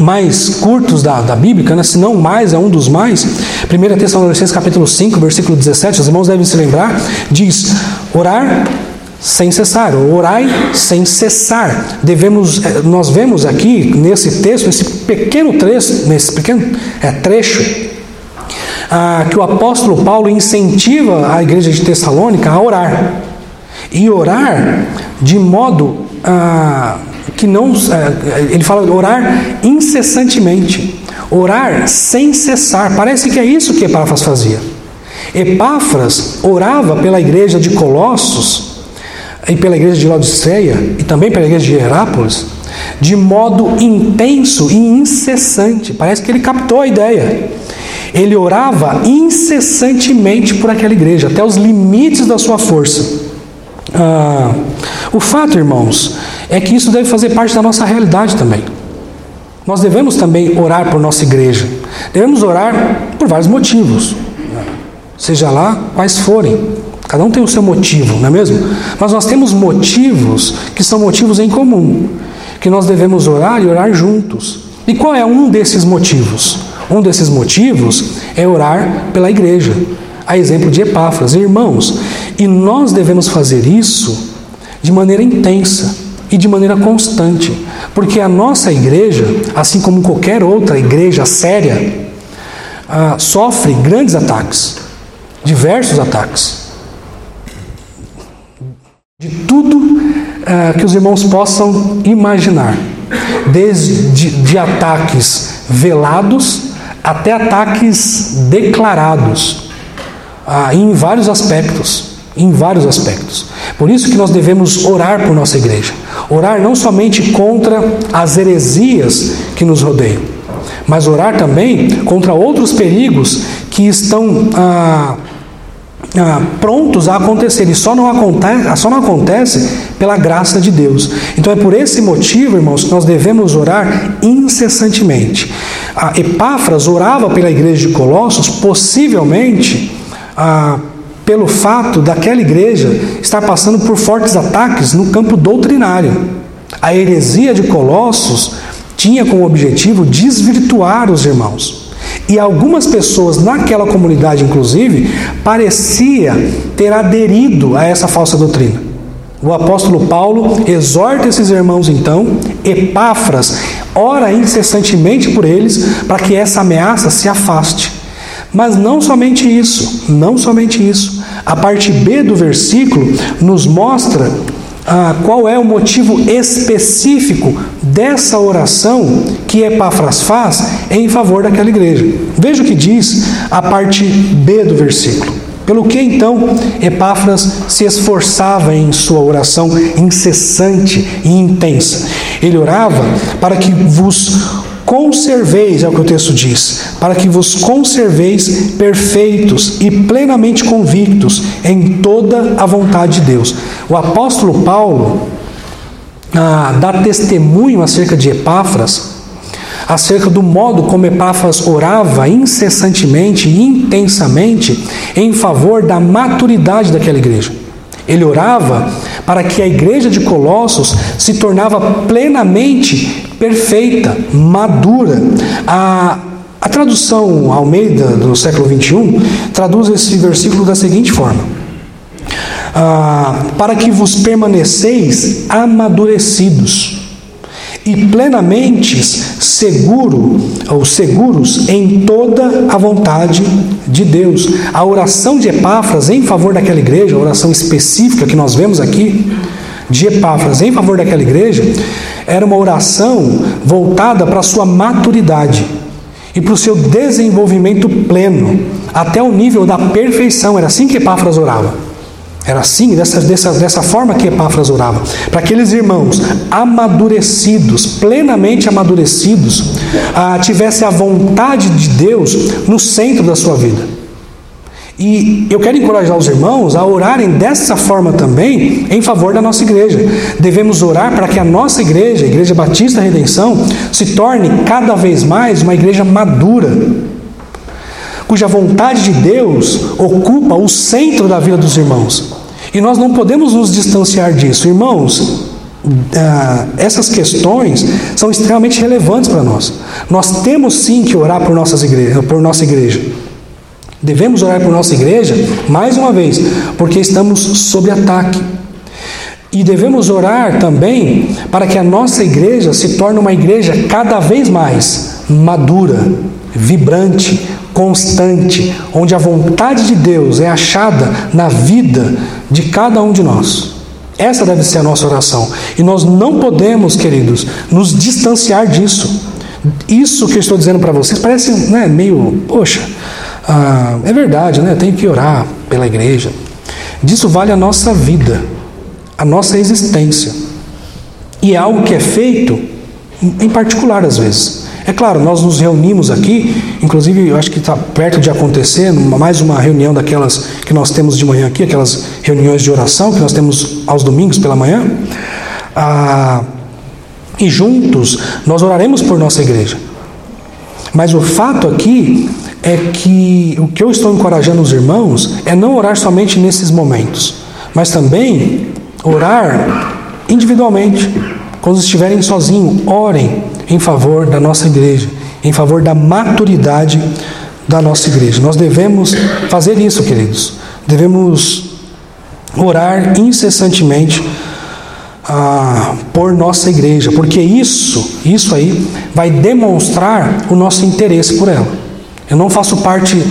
mais curtos da, da Bíblia, né? se não mais, é um dos mais. 1 Tessalonicenses capítulo 5, versículo 17, os irmãos devem se lembrar, diz, orar sem cessar, orai sem cessar. Devemos, eh, nós vemos aqui nesse texto, nesse pequeno trecho, nesse pequeno é, trecho, ah, que o apóstolo Paulo incentiva a igreja de Tessalônica a orar. E orar de modo ah, que não. Ah, ele fala orar incessantemente, orar sem cessar. Parece que é isso que Epáfras fazia. Epáfras orava pela igreja de Colossos e pela igreja de Laodiceia e também pela igreja de Herápolis de modo intenso e incessante. Parece que ele captou a ideia. Ele orava incessantemente por aquela igreja, até os limites da sua força. Ah, o fato, irmãos, é que isso deve fazer parte da nossa realidade também. Nós devemos também orar por nossa igreja. Devemos orar por vários motivos, seja lá quais forem. Cada um tem o seu motivo, não é mesmo? Mas nós temos motivos que são motivos em comum, que nós devemos orar e orar juntos. E qual é um desses motivos? Um desses motivos é orar pela igreja a exemplo de Epáfras. Irmãos, e nós devemos fazer isso de maneira intensa e de maneira constante, porque a nossa igreja, assim como qualquer outra igreja séria, ah, sofre grandes ataques, diversos ataques. de tudo uh, que os irmãos possam imaginar, desde de ataques velados até ataques declarados, uh, em vários aspectos, em vários aspectos. Por isso que nós devemos orar por nossa igreja, orar não somente contra as heresias que nos rodeiam, mas orar também contra outros perigos que estão ah, ah, prontos a acontecer. E só não, acontece, só não acontece pela graça de Deus. Então é por esse motivo, irmãos, que nós devemos orar incessantemente. A Epáfras orava pela igreja de Colossos, possivelmente ah, pelo fato daquela igreja estar passando por fortes ataques no campo doutrinário. A heresia de Colossos tinha como objetivo desvirtuar os irmãos. E algumas pessoas naquela comunidade, inclusive, parecia ter aderido a essa falsa doutrina. O apóstolo Paulo exorta esses irmãos então, Epáfras, ora incessantemente por eles, para que essa ameaça se afaste. Mas não somente isso, não somente isso. A parte B do versículo nos mostra ah, qual é o motivo específico dessa oração que Epáfras faz em favor daquela igreja. Veja o que diz a parte B do versículo. Pelo que então Epáfras se esforçava em sua oração incessante e intensa? Ele orava para que vos conserveis, é o que o texto diz, para que vos conserveis perfeitos e plenamente convictos em toda a vontade de Deus. O apóstolo Paulo ah, dá testemunho acerca de Epáfras, acerca do modo como Epáfras orava incessantemente e intensamente em favor da maturidade daquela igreja. Ele orava para que a igreja de Colossos se tornava plenamente perfeita, madura. A, a tradução Almeida do século 21 traduz esse versículo da seguinte forma: ah, Para que vos permaneceis amadurecidos e plenamente seguro ou seguros em toda a vontade de Deus. A oração de Epáfras em favor daquela igreja, a oração específica que nós vemos aqui de Epáfras em favor daquela igreja, era uma oração voltada para a sua maturidade e para o seu desenvolvimento pleno, até o nível da perfeição. Era assim que Epáfras orava. Era assim, dessa, dessa, dessa forma que Epáfras orava. Para aqueles irmãos amadurecidos, plenamente amadurecidos, ah, tivesse a vontade de Deus no centro da sua vida. E eu quero encorajar os irmãos a orarem dessa forma também em favor da nossa igreja. Devemos orar para que a nossa igreja, a Igreja Batista Redenção, se torne cada vez mais uma igreja madura, cuja vontade de Deus ocupa o centro da vida dos irmãos. E nós não podemos nos distanciar disso. Irmãos, ah, essas questões são extremamente relevantes para nós. Nós temos sim que orar por, nossas igreja, por nossa igreja. Devemos orar por nossa igreja, mais uma vez, porque estamos sob ataque. E devemos orar também para que a nossa igreja se torne uma igreja cada vez mais madura, vibrante, constante, onde a vontade de Deus é achada na vida de cada um de nós. Essa deve ser a nossa oração. E nós não podemos, queridos, nos distanciar disso. Isso que eu estou dizendo para vocês parece né, meio, poxa, ah, é verdade, né? Tem que orar pela igreja. Disso vale a nossa vida, a nossa existência. E é algo que é feito em particular às vezes. É claro, nós nos reunimos aqui, inclusive eu acho que está perto de acontecer mais uma reunião daquelas que nós temos de manhã aqui, aquelas reuniões de oração que nós temos aos domingos pela manhã. Ah, e juntos nós oraremos por nossa igreja. Mas o fato aqui é que o que eu estou encorajando os irmãos é não orar somente nesses momentos, mas também orar individualmente. Quando estiverem sozinhos, orem em favor da nossa igreja, em favor da maturidade da nossa igreja. Nós devemos fazer isso, queridos. Devemos orar incessantemente ah, por nossa igreja, porque isso, isso aí, vai demonstrar o nosso interesse por ela. Eu não faço parte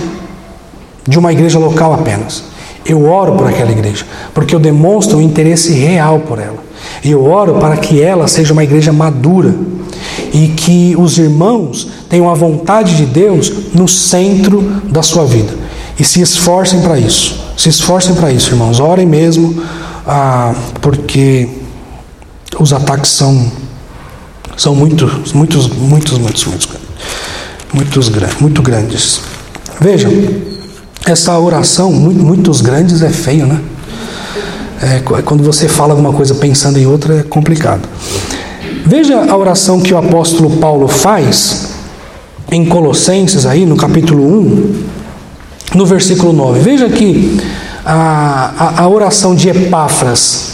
de uma igreja local apenas. Eu oro por aquela igreja, porque eu demonstro um interesse real por ela. E eu oro para que ela seja uma igreja madura e que os irmãos tenham a vontade de Deus no centro da sua vida. E se esforcem para isso. Se esforcem para isso, irmãos. Orem mesmo, ah, porque os ataques são, são muitos, muitos, muitos, muitos, muitos, muitos, muito grandes. Vejam, essa oração, muitos grandes, é feio, né? É, quando você fala alguma coisa pensando em outra, é complicado. Veja a oração que o apóstolo Paulo faz em Colossenses, aí no capítulo 1, no versículo 9. Veja que a, a, a oração de Epáfras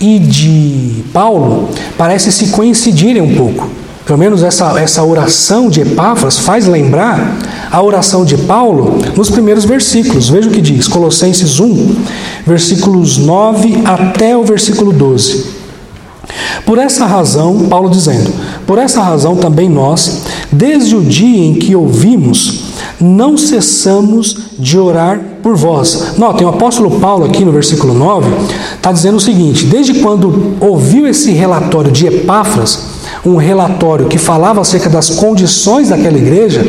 e de Paulo parece se coincidirem um pouco. Pelo menos essa, essa oração de Epáfras faz lembrar a oração de Paulo nos primeiros versículos. Veja o que diz, Colossenses 1, versículos 9 até o versículo 12. Por essa razão, Paulo dizendo: Por essa razão também nós, desde o dia em que ouvimos, não cessamos de orar por vós. Notem, o apóstolo Paulo, aqui no versículo 9, está dizendo o seguinte: desde quando ouviu esse relatório de Epáfras, um relatório que falava acerca das condições daquela igreja,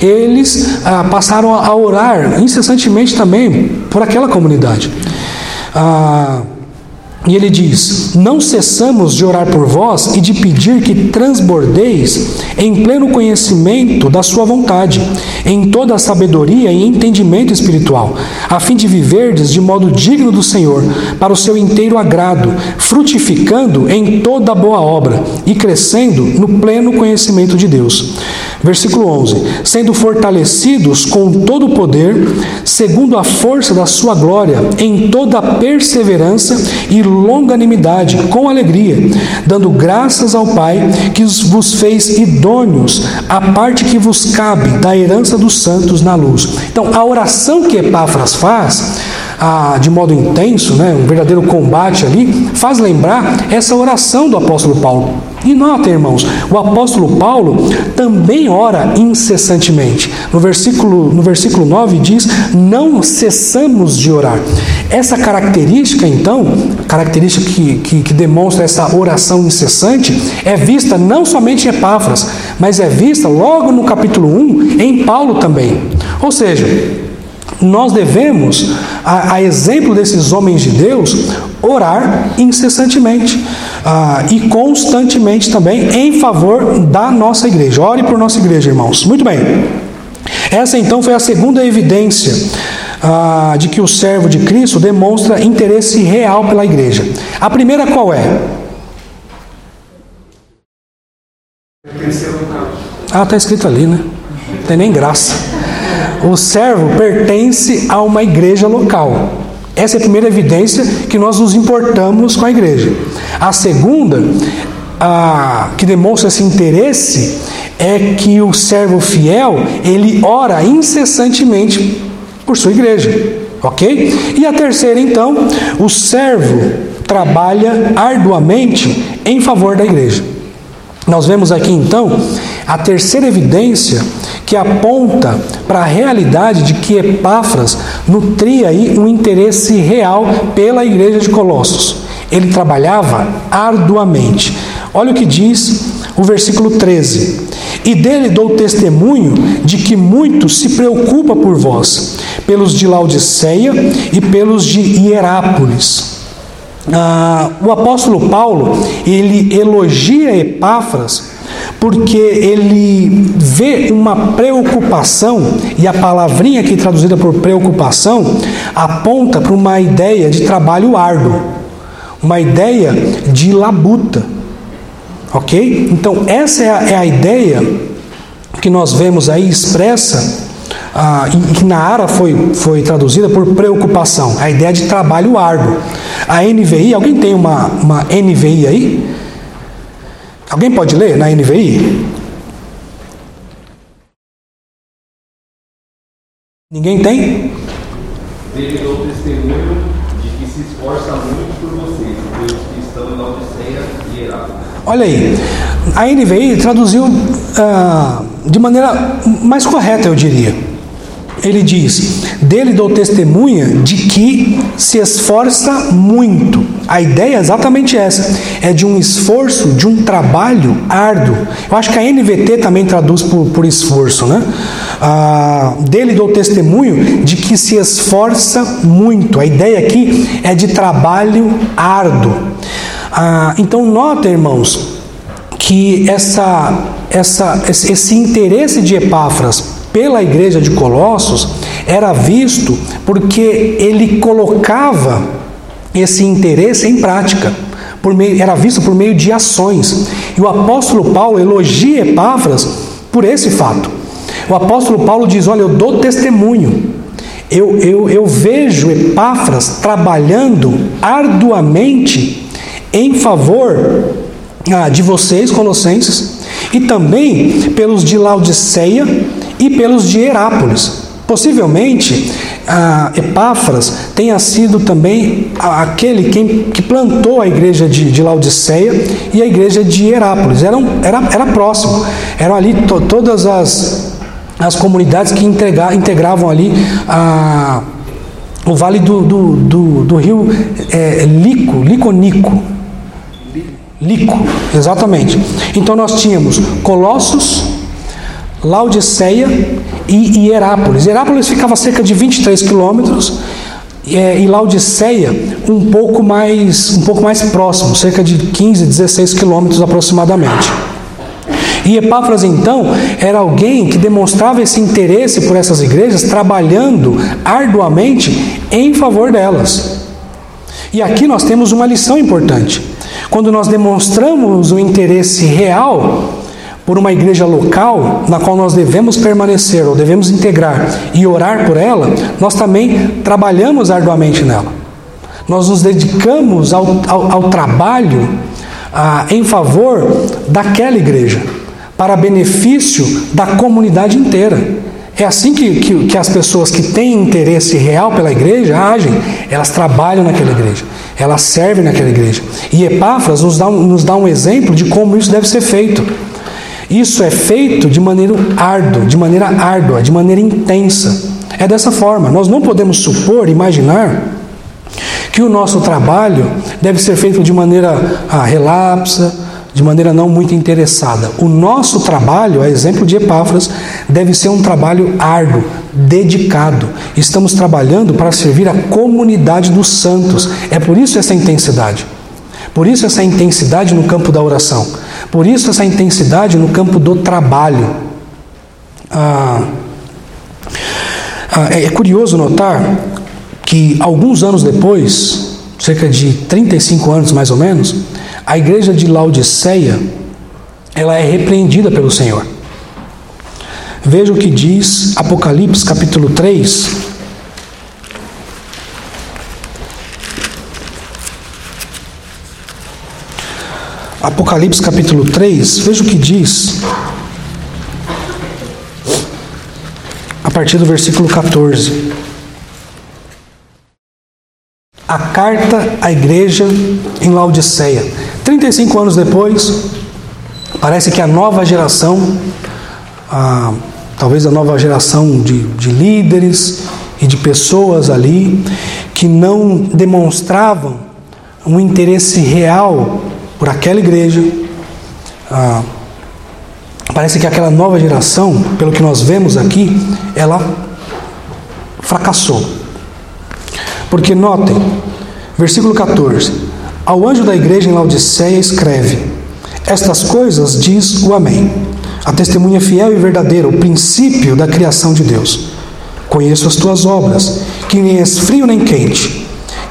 eles ah, passaram a orar incessantemente também por aquela comunidade. Ah, e ele diz: Não cessamos de orar por vós e de pedir que transbordeis em pleno conhecimento da Sua vontade, em toda a sabedoria e entendimento espiritual, a fim de viverdes de modo digno do Senhor, para o seu inteiro agrado, frutificando em toda boa obra e crescendo no pleno conhecimento de Deus. Versículo 11: Sendo fortalecidos com todo o poder, segundo a força da Sua glória, em toda perseverança e longanimidade, com alegria, dando graças ao Pai que vos fez idôneos à parte que vos cabe da herança dos santos na luz. Então, a oração que Epáfras faz, ah, de modo intenso, né, um verdadeiro combate ali, faz lembrar essa oração do apóstolo Paulo. E nota, irmãos, o apóstolo Paulo também ora incessantemente. No versículo, no versículo 9 diz: Não cessamos de orar. Essa característica, então, característica que, que, que demonstra essa oração incessante, é vista não somente em Epáfras, mas é vista logo no capítulo 1 em Paulo também. Ou seja, nós devemos, a, a, exemplo desses homens de Deus, orar incessantemente ah, e constantemente também em favor da nossa igreja. Ore por nossa igreja, irmãos. Muito bem. Essa então foi a segunda evidência ah, de que o servo de Cristo demonstra interesse real pela igreja. A primeira qual é? Ah, está escrito ali, né? Não tem nem graça. O servo pertence a uma igreja local. Essa é a primeira evidência que nós nos importamos com a igreja. A segunda, a, que demonstra esse interesse, é que o servo fiel ele ora incessantemente por sua igreja, ok? E a terceira, então, o servo trabalha arduamente em favor da igreja. Nós vemos aqui então a terceira evidência que aponta para a realidade de que Epáfras nutria aí um interesse real pela igreja de Colossos. Ele trabalhava arduamente. Olha o que diz o versículo 13. E dele dou testemunho de que muito se preocupa por vós, pelos de Laodiceia e pelos de Hierápolis. Ah, o apóstolo Paulo ele elogia Epáfras porque ele vê uma preocupação, e a palavrinha aqui traduzida por preocupação aponta para uma ideia de trabalho árduo, uma ideia de labuta. Ok? Então, essa é a, é a ideia que nós vemos aí expressa ah, e que na ARA foi, foi traduzida por preocupação, a ideia de trabalho árduo. A NVI, alguém tem uma, uma NVI aí? Alguém pode ler na NVI? Ninguém tem? Testemunho de que se esforça muito por vocês, pelos que estão em Laodiceia e Herápolis. Olha aí, a NVI traduziu ah, de maneira mais correta, eu diria. Ele diz: Dele dou testemunha de que se esforça muito. A ideia é exatamente essa: é de um esforço, de um trabalho árduo. Eu acho que a NVT também traduz por, por esforço, né? Ah, dele dou testemunho de que se esforça muito. A ideia aqui é de trabalho árduo. Ah, então, nota, irmãos, que essa, essa, esse interesse de Epáfras pela igreja de Colossos era visto porque ele colocava esse interesse em prática. Meio, era visto por meio de ações. E o apóstolo Paulo elogia Epáfras por esse fato. O apóstolo Paulo diz: Olha, eu dou testemunho. Eu, eu, eu vejo Epáfras trabalhando arduamente em favor ah, de vocês, colossenses, e também pelos de Laodiceia e pelos de Herápolis. Possivelmente, Epáfras tenha sido também aquele quem, que plantou a igreja de, de Laodiceia e a igreja de Herápolis. Era, era, era próximo, eram ali to, todas as, as comunidades que integra, integravam ali a, o vale do, do, do, do rio é, Lico, Liconico. Lico, exatamente. Então nós tínhamos Colossos, Laodiceia e Hierápolis. Hierápolis ficava a cerca de 23 quilômetros é, e Laodiceia um pouco mais um pouco mais próximo, cerca de 15, 16 quilômetros aproximadamente. E Epáfras então era alguém que demonstrava esse interesse por essas igrejas, trabalhando arduamente em favor delas. E aqui nós temos uma lição importante. Quando nós demonstramos o interesse real por uma igreja local na qual nós devemos permanecer ou devemos integrar e orar por ela, nós também trabalhamos arduamente nela. Nós nos dedicamos ao, ao, ao trabalho ah, em favor daquela igreja, para benefício da comunidade inteira. É assim que, que, que, as pessoas que têm interesse real pela igreja agem. Elas trabalham naquela igreja, elas servem naquela igreja. E Epáfras nos dá, nos dá um exemplo de como isso deve ser feito. Isso é feito de maneira árdua, de maneira árdua, de maneira intensa. É dessa forma. Nós não podemos supor, imaginar que o nosso trabalho deve ser feito de maneira ah, relapsa, de maneira não muito interessada. O nosso trabalho, a exemplo de Epáfras, deve ser um trabalho árduo, dedicado. Estamos trabalhando para servir a comunidade dos santos. É por isso essa intensidade. Por isso essa intensidade no campo da oração. Por isso, essa intensidade no campo do trabalho. Ah, ah, é curioso notar que alguns anos depois, cerca de 35 anos mais ou menos, a igreja de Laodiceia ela é repreendida pelo Senhor. Veja o que diz Apocalipse capítulo 3, Apocalipse capítulo 3, veja o que diz. A partir do versículo 14. A carta à igreja em Laodiceia. 35 anos depois, parece que a nova geração, a, talvez a nova geração de, de líderes e de pessoas ali, que não demonstravam um interesse real por aquela igreja. Ah, parece que aquela nova geração, pelo que nós vemos aqui, ela fracassou. Porque notem, versículo 14: Ao anjo da igreja em Laodiceia escreve: Estas coisas diz o Amém, a testemunha fiel e verdadeira, o princípio da criação de Deus. Conheço as tuas obras, que nem és frio nem quente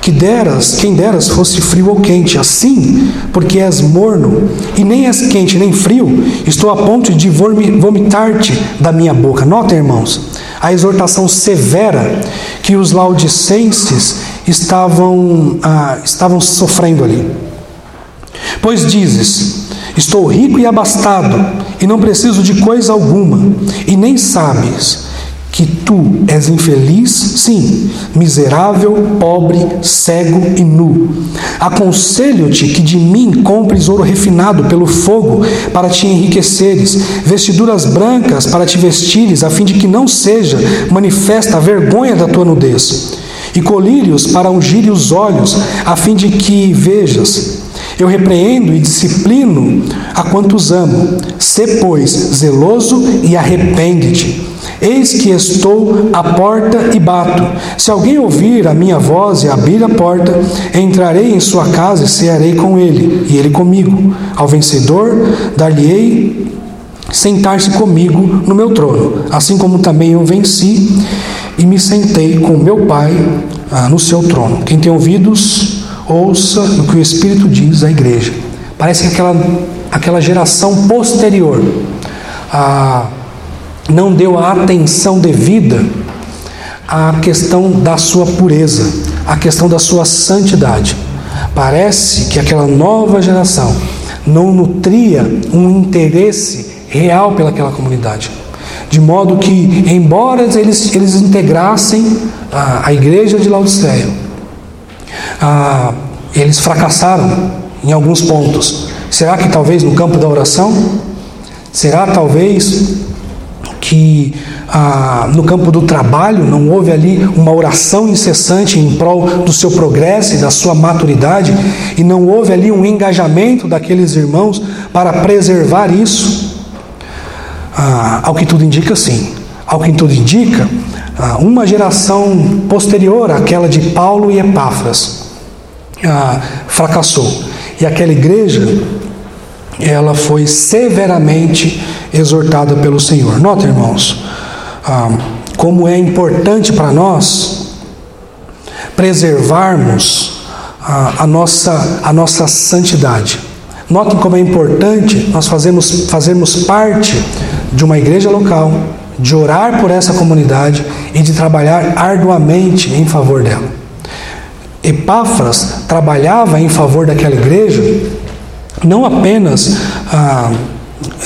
que deras, quem deras fosse frio ou quente, assim, porque és morno, e nem és quente nem frio, estou a ponto de vomitar-te da minha boca. Nota, irmãos, a exortação severa que os laudicenses estavam, ah, estavam sofrendo ali. Pois dizes: Estou rico e abastado, e não preciso de coisa alguma, e nem sabes que tu és infeliz, sim, miserável, pobre, cego e nu. Aconselho-te que de mim compres ouro refinado pelo fogo para te enriqueceres, vestiduras brancas para te vestires, a fim de que não seja manifesta a vergonha da tua nudez, e colírios para ungir os olhos, a fim de que vejas. Eu repreendo e disciplino a quantos amo. Sê, pois, zeloso e arrepende-te. Eis que estou à porta e bato. Se alguém ouvir a minha voz e abrir a porta, entrarei em sua casa e cearei com ele, e ele comigo. Ao vencedor, dar-lhe-ei sentar-se comigo no meu trono, assim como também eu venci e me sentei com meu Pai ah, no seu trono. Quem tem ouvidos, ouça o que o Espírito diz à igreja. Parece que aquela, aquela geração posterior. Ah, não deu a atenção devida à questão da sua pureza, à questão da sua santidade. Parece que aquela nova geração não nutria um interesse real pelaquela comunidade. De modo que, embora eles, eles integrassem a, a igreja de Laodiceia, a, eles fracassaram em alguns pontos. Será que talvez no campo da oração? Será talvez que ah, no campo do trabalho não houve ali uma oração incessante em prol do seu progresso e da sua maturidade, e não houve ali um engajamento daqueles irmãos para preservar isso? Ah, ao que tudo indica, sim. Ao que tudo indica, ah, uma geração posterior àquela de Paulo e Epáfras ah, fracassou. E aquela igreja ela foi severamente exortada pelo Senhor. Nota, irmãos, ah, como é importante para nós preservarmos a, nossa, a nossa santidade. Notem como é importante nós fazermos, fazermos parte de uma igreja local, de orar por essa comunidade e de trabalhar arduamente em favor dela. Epáfras trabalhava em favor daquela igreja não apenas ah,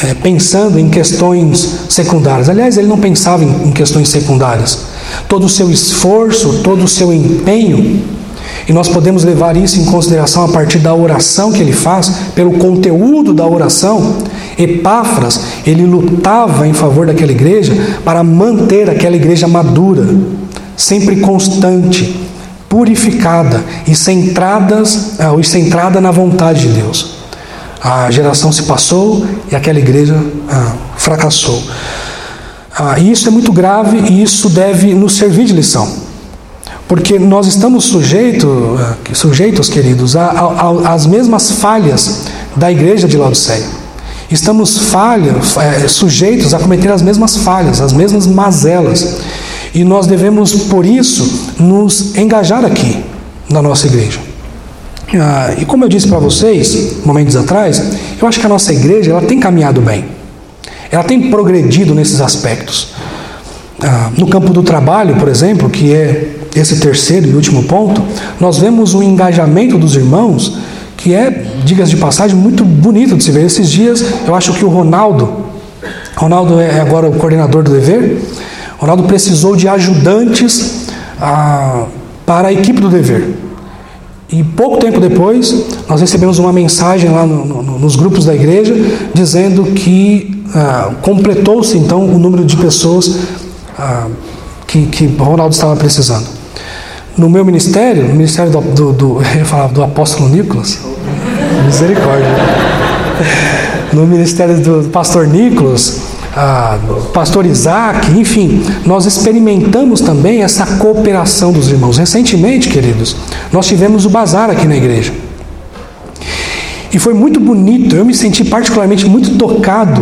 é, pensando em questões secundárias. Aliás, ele não pensava em, em questões secundárias. Todo o seu esforço, todo o seu empenho, e nós podemos levar isso em consideração a partir da oração que ele faz, pelo conteúdo da oração. Epáfras, ele lutava em favor daquela igreja para manter aquela igreja madura, sempre constante, purificada e centradas, ou centrada na vontade de Deus. A geração se passou e aquela igreja ah, fracassou. Ah, e isso é muito grave e isso deve nos servir de lição. Porque nós estamos sujeito, ah, sujeitos, queridos, às mesmas falhas da igreja de Laodiceia. Estamos falhas, é, sujeitos a cometer as mesmas falhas, as mesmas mazelas. E nós devemos, por isso, nos engajar aqui na nossa igreja. Ah, e como eu disse para vocês, momentos atrás, eu acho que a nossa igreja ela tem caminhado bem. Ela tem progredido nesses aspectos. Ah, no campo do trabalho, por exemplo, que é esse terceiro e último ponto, nós vemos um engajamento dos irmãos que é, digas de passagem, muito bonito de se ver. Esses dias, eu acho que o Ronaldo, Ronaldo é agora o coordenador do dever, Ronaldo precisou de ajudantes ah, para a equipe do dever. E pouco tempo depois, nós recebemos uma mensagem lá no, no, nos grupos da igreja dizendo que ah, completou-se então o número de pessoas ah, que, que Ronaldo estava precisando. No meu ministério, no ministério do, do, do, [laughs] eu falava do apóstolo Nicolas, misericórdia. No ministério do, do pastor Nicolas, pastor Isaac, enfim, nós experimentamos também essa cooperação dos irmãos. Recentemente, queridos, nós tivemos o bazar aqui na igreja. E foi muito bonito, eu me senti particularmente muito tocado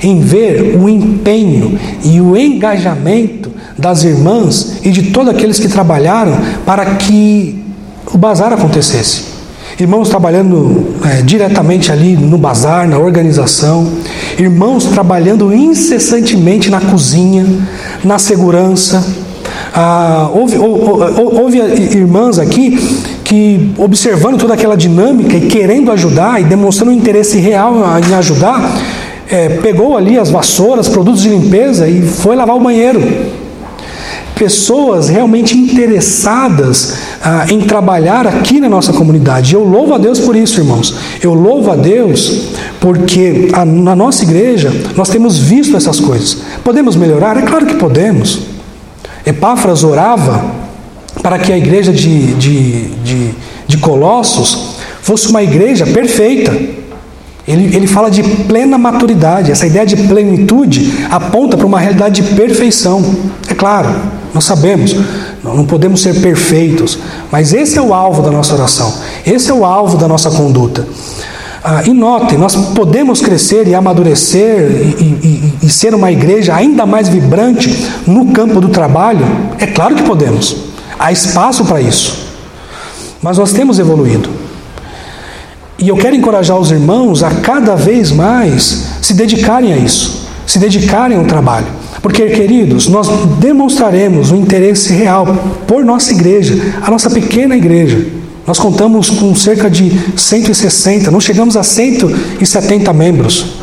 em ver o empenho e o engajamento das irmãs e de todos aqueles que trabalharam para que o bazar acontecesse. Irmãos trabalhando é, diretamente ali no bazar, na organização, irmãos trabalhando incessantemente na cozinha, na segurança. Ah, houve, houve irmãs aqui que, observando toda aquela dinâmica e querendo ajudar e demonstrando um interesse real em ajudar, é, pegou ali as vassouras, produtos de limpeza e foi lavar o banheiro. Pessoas realmente interessadas ah, em trabalhar aqui na nossa comunidade. Eu louvo a Deus por isso, irmãos. Eu louvo a Deus porque a, na nossa igreja nós temos visto essas coisas. Podemos melhorar? É claro que podemos. Epáfras orava para que a igreja de, de, de, de Colossos fosse uma igreja perfeita. Ele, ele fala de plena maturidade. Essa ideia de plenitude aponta para uma realidade de perfeição. É claro, nós sabemos, não podemos ser perfeitos, mas esse é o alvo da nossa oração, esse é o alvo da nossa conduta. Ah, e notem, nós podemos crescer e amadurecer e, e, e ser uma igreja ainda mais vibrante no campo do trabalho? É claro que podemos, há espaço para isso, mas nós temos evoluído. E eu quero encorajar os irmãos a cada vez mais se dedicarem a isso, se dedicarem ao trabalho. Porque, queridos, nós demonstraremos o interesse real por nossa igreja, a nossa pequena igreja. Nós contamos com cerca de 160, não chegamos a 170 membros.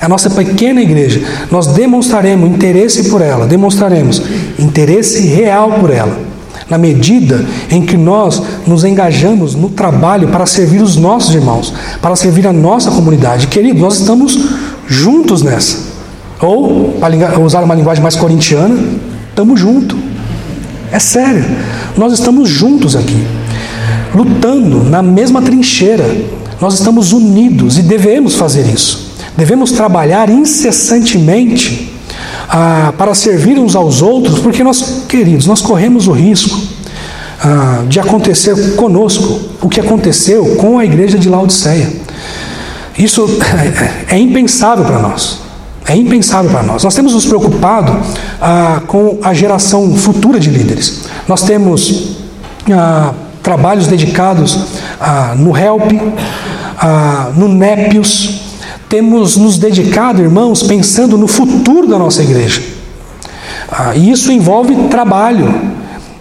A nossa pequena igreja, nós demonstraremos interesse por ela, demonstraremos interesse real por ela na medida em que nós nos engajamos no trabalho para servir os nossos irmãos, para servir a nossa comunidade. Querido, nós estamos juntos nessa. Ou, para usar uma linguagem mais corintiana, estamos juntos. É sério, nós estamos juntos aqui, lutando na mesma trincheira. Nós estamos unidos e devemos fazer isso. Devemos trabalhar incessantemente ah, para servir uns aos outros, porque nós, queridos, nós corremos o risco ah, de acontecer conosco o que aconteceu com a igreja de Laodiceia. Isso é, [laughs] é impensável para nós. É impensável para nós. Nós temos nos preocupado ah, com a geração futura de líderes. Nós temos ah, trabalhos dedicados ah, no Help, ah, no Népios, temos nos dedicado, irmãos, pensando no futuro da nossa igreja. Ah, e isso envolve trabalho,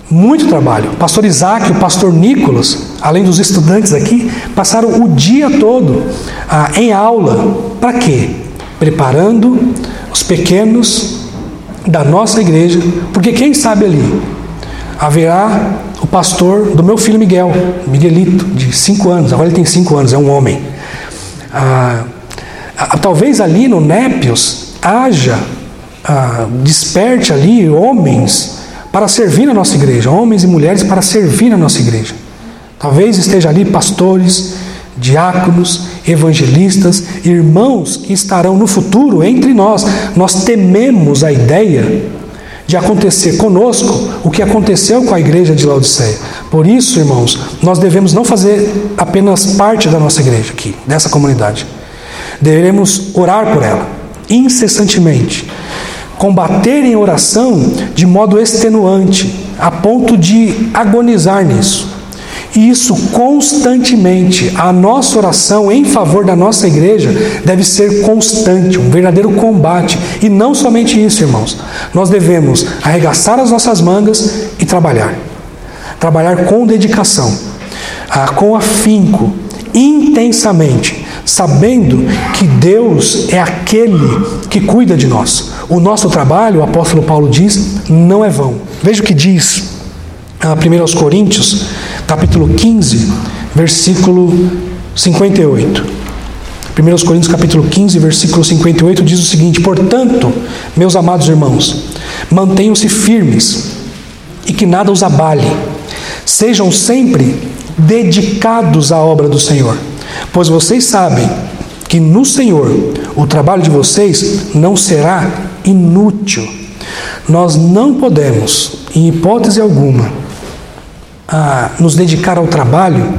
muito trabalho. O pastor Isaac, o pastor Nicolas, além dos estudantes aqui, passaram o dia todo ah, em aula. Para quê? Preparando os pequenos da nossa igreja, porque quem sabe ali haverá o pastor do meu filho Miguel, Miguelito, de cinco anos, agora ele tem cinco anos, é um homem. Ah, ah, talvez ali no Népios haja, ah, desperte ali homens para servir na nossa igreja, homens e mulheres para servir na nossa igreja. Talvez esteja ali pastores, diáconos, evangelistas, irmãos que estarão no futuro entre nós. Nós tememos a ideia de acontecer conosco o que aconteceu com a igreja de Laodiceia. Por isso, irmãos, nós devemos não fazer apenas parte da nossa igreja aqui, dessa comunidade. Devemos orar por ela, incessantemente. Combater em oração de modo extenuante, a ponto de agonizar nisso. Isso constantemente. A nossa oração em favor da nossa igreja deve ser constante, um verdadeiro combate. E não somente isso, irmãos. Nós devemos arregaçar as nossas mangas e trabalhar. Trabalhar com dedicação, ah, com afinco, intensamente sabendo que Deus é aquele que cuida de nós. O nosso trabalho, o apóstolo Paulo diz, não é vão. Veja o que diz a 1 Coríntios, capítulo 15, versículo 58. 1 Coríntios capítulo 15, versículo 58 diz o seguinte: Portanto, meus amados irmãos, mantenham-se firmes e que nada os abale. Sejam sempre dedicados à obra do Senhor Pois vocês sabem que no Senhor o trabalho de vocês não será inútil. Nós não podemos, em hipótese alguma, a nos dedicar ao trabalho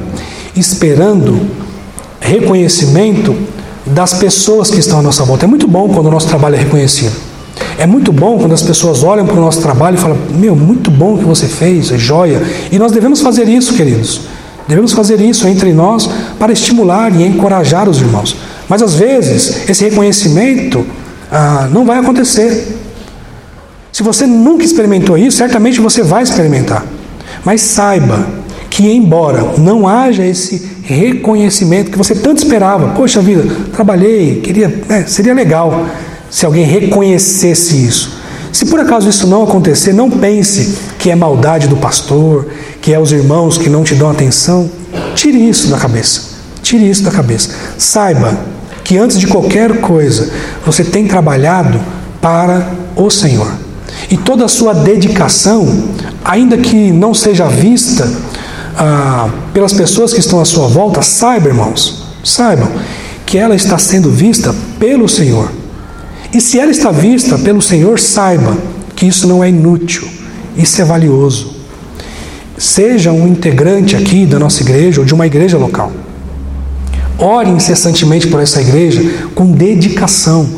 esperando reconhecimento das pessoas que estão à nossa volta. É muito bom quando o nosso trabalho é reconhecido. É muito bom quando as pessoas olham para o nosso trabalho e falam: Meu, muito bom o que você fez, é joia. E nós devemos fazer isso, queridos. Devemos fazer isso entre nós para estimular e encorajar os irmãos. Mas às vezes esse reconhecimento ah, não vai acontecer. Se você nunca experimentou isso, certamente você vai experimentar. Mas saiba que, embora não haja esse reconhecimento que você tanto esperava, poxa vida, trabalhei, queria, é, seria legal se alguém reconhecesse isso. Se por acaso isso não acontecer, não pense que é maldade do pastor, que é os irmãos que não te dão atenção. Tire isso da cabeça. Tire isso da cabeça. Saiba que antes de qualquer coisa, você tem trabalhado para o Senhor. E toda a sua dedicação, ainda que não seja vista ah, pelas pessoas que estão à sua volta, saiba, irmãos, saibam que ela está sendo vista pelo Senhor. E se ela está vista pelo Senhor, saiba que isso não é inútil, isso é valioso. Seja um integrante aqui da nossa igreja ou de uma igreja local. Ore incessantemente por essa igreja com dedicação.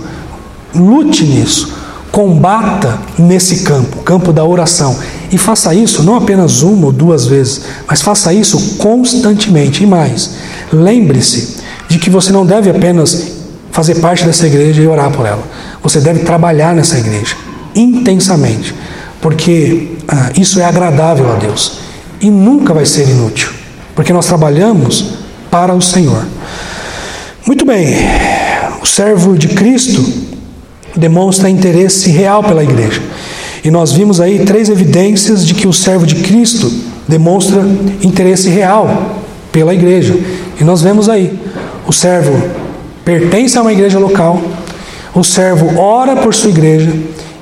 Lute nisso. Combata nesse campo, campo da oração. E faça isso não apenas uma ou duas vezes, mas faça isso constantemente. E mais, lembre-se de que você não deve apenas fazer parte dessa igreja e orar por ela. Você deve trabalhar nessa igreja intensamente, porque ah, isso é agradável a Deus e nunca vai ser inútil, porque nós trabalhamos para o Senhor. Muito bem, o servo de Cristo demonstra interesse real pela igreja. E nós vimos aí três evidências de que o servo de Cristo demonstra interesse real pela igreja. E nós vemos aí: o servo pertence a uma igreja local, o servo ora por sua igreja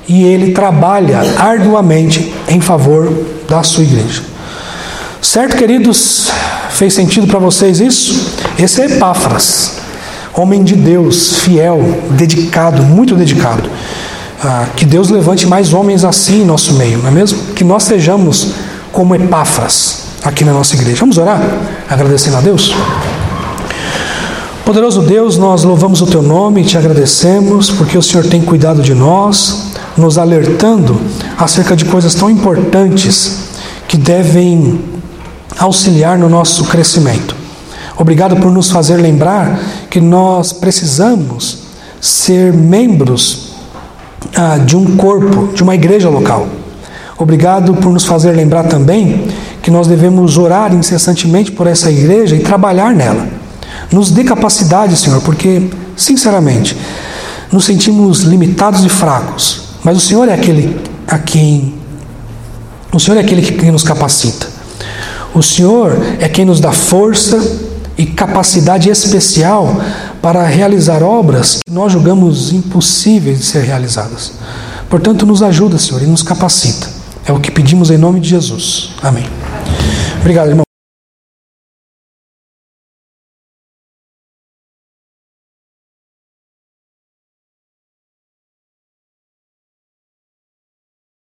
e ele trabalha arduamente em favor da sua igreja. Certo, queridos? Fez sentido para vocês isso? Esse é Epáfras, homem de Deus, fiel, dedicado, muito dedicado. Ah, que Deus levante mais homens assim em nosso meio, não é mesmo? Que nós sejamos como Epáfras aqui na nossa igreja. Vamos orar, agradecendo a Deus? Poderoso Deus, nós louvamos o Teu nome e te agradecemos porque o Senhor tem cuidado de nós, nos alertando acerca de coisas tão importantes que devem auxiliar no nosso crescimento. Obrigado por nos fazer lembrar que nós precisamos ser membros ah, de um corpo, de uma igreja local. Obrigado por nos fazer lembrar também que nós devemos orar incessantemente por essa igreja e trabalhar nela. Nos dê capacidade, Senhor, porque, sinceramente, nos sentimos limitados e fracos, mas o Senhor é aquele a quem o Senhor é aquele que nos capacita. O Senhor é quem nos dá força e capacidade especial para realizar obras que nós julgamos impossíveis de ser realizadas. Portanto, nos ajuda, Senhor, e nos capacita. É o que pedimos em nome de Jesus. Amém. Obrigado, irmão.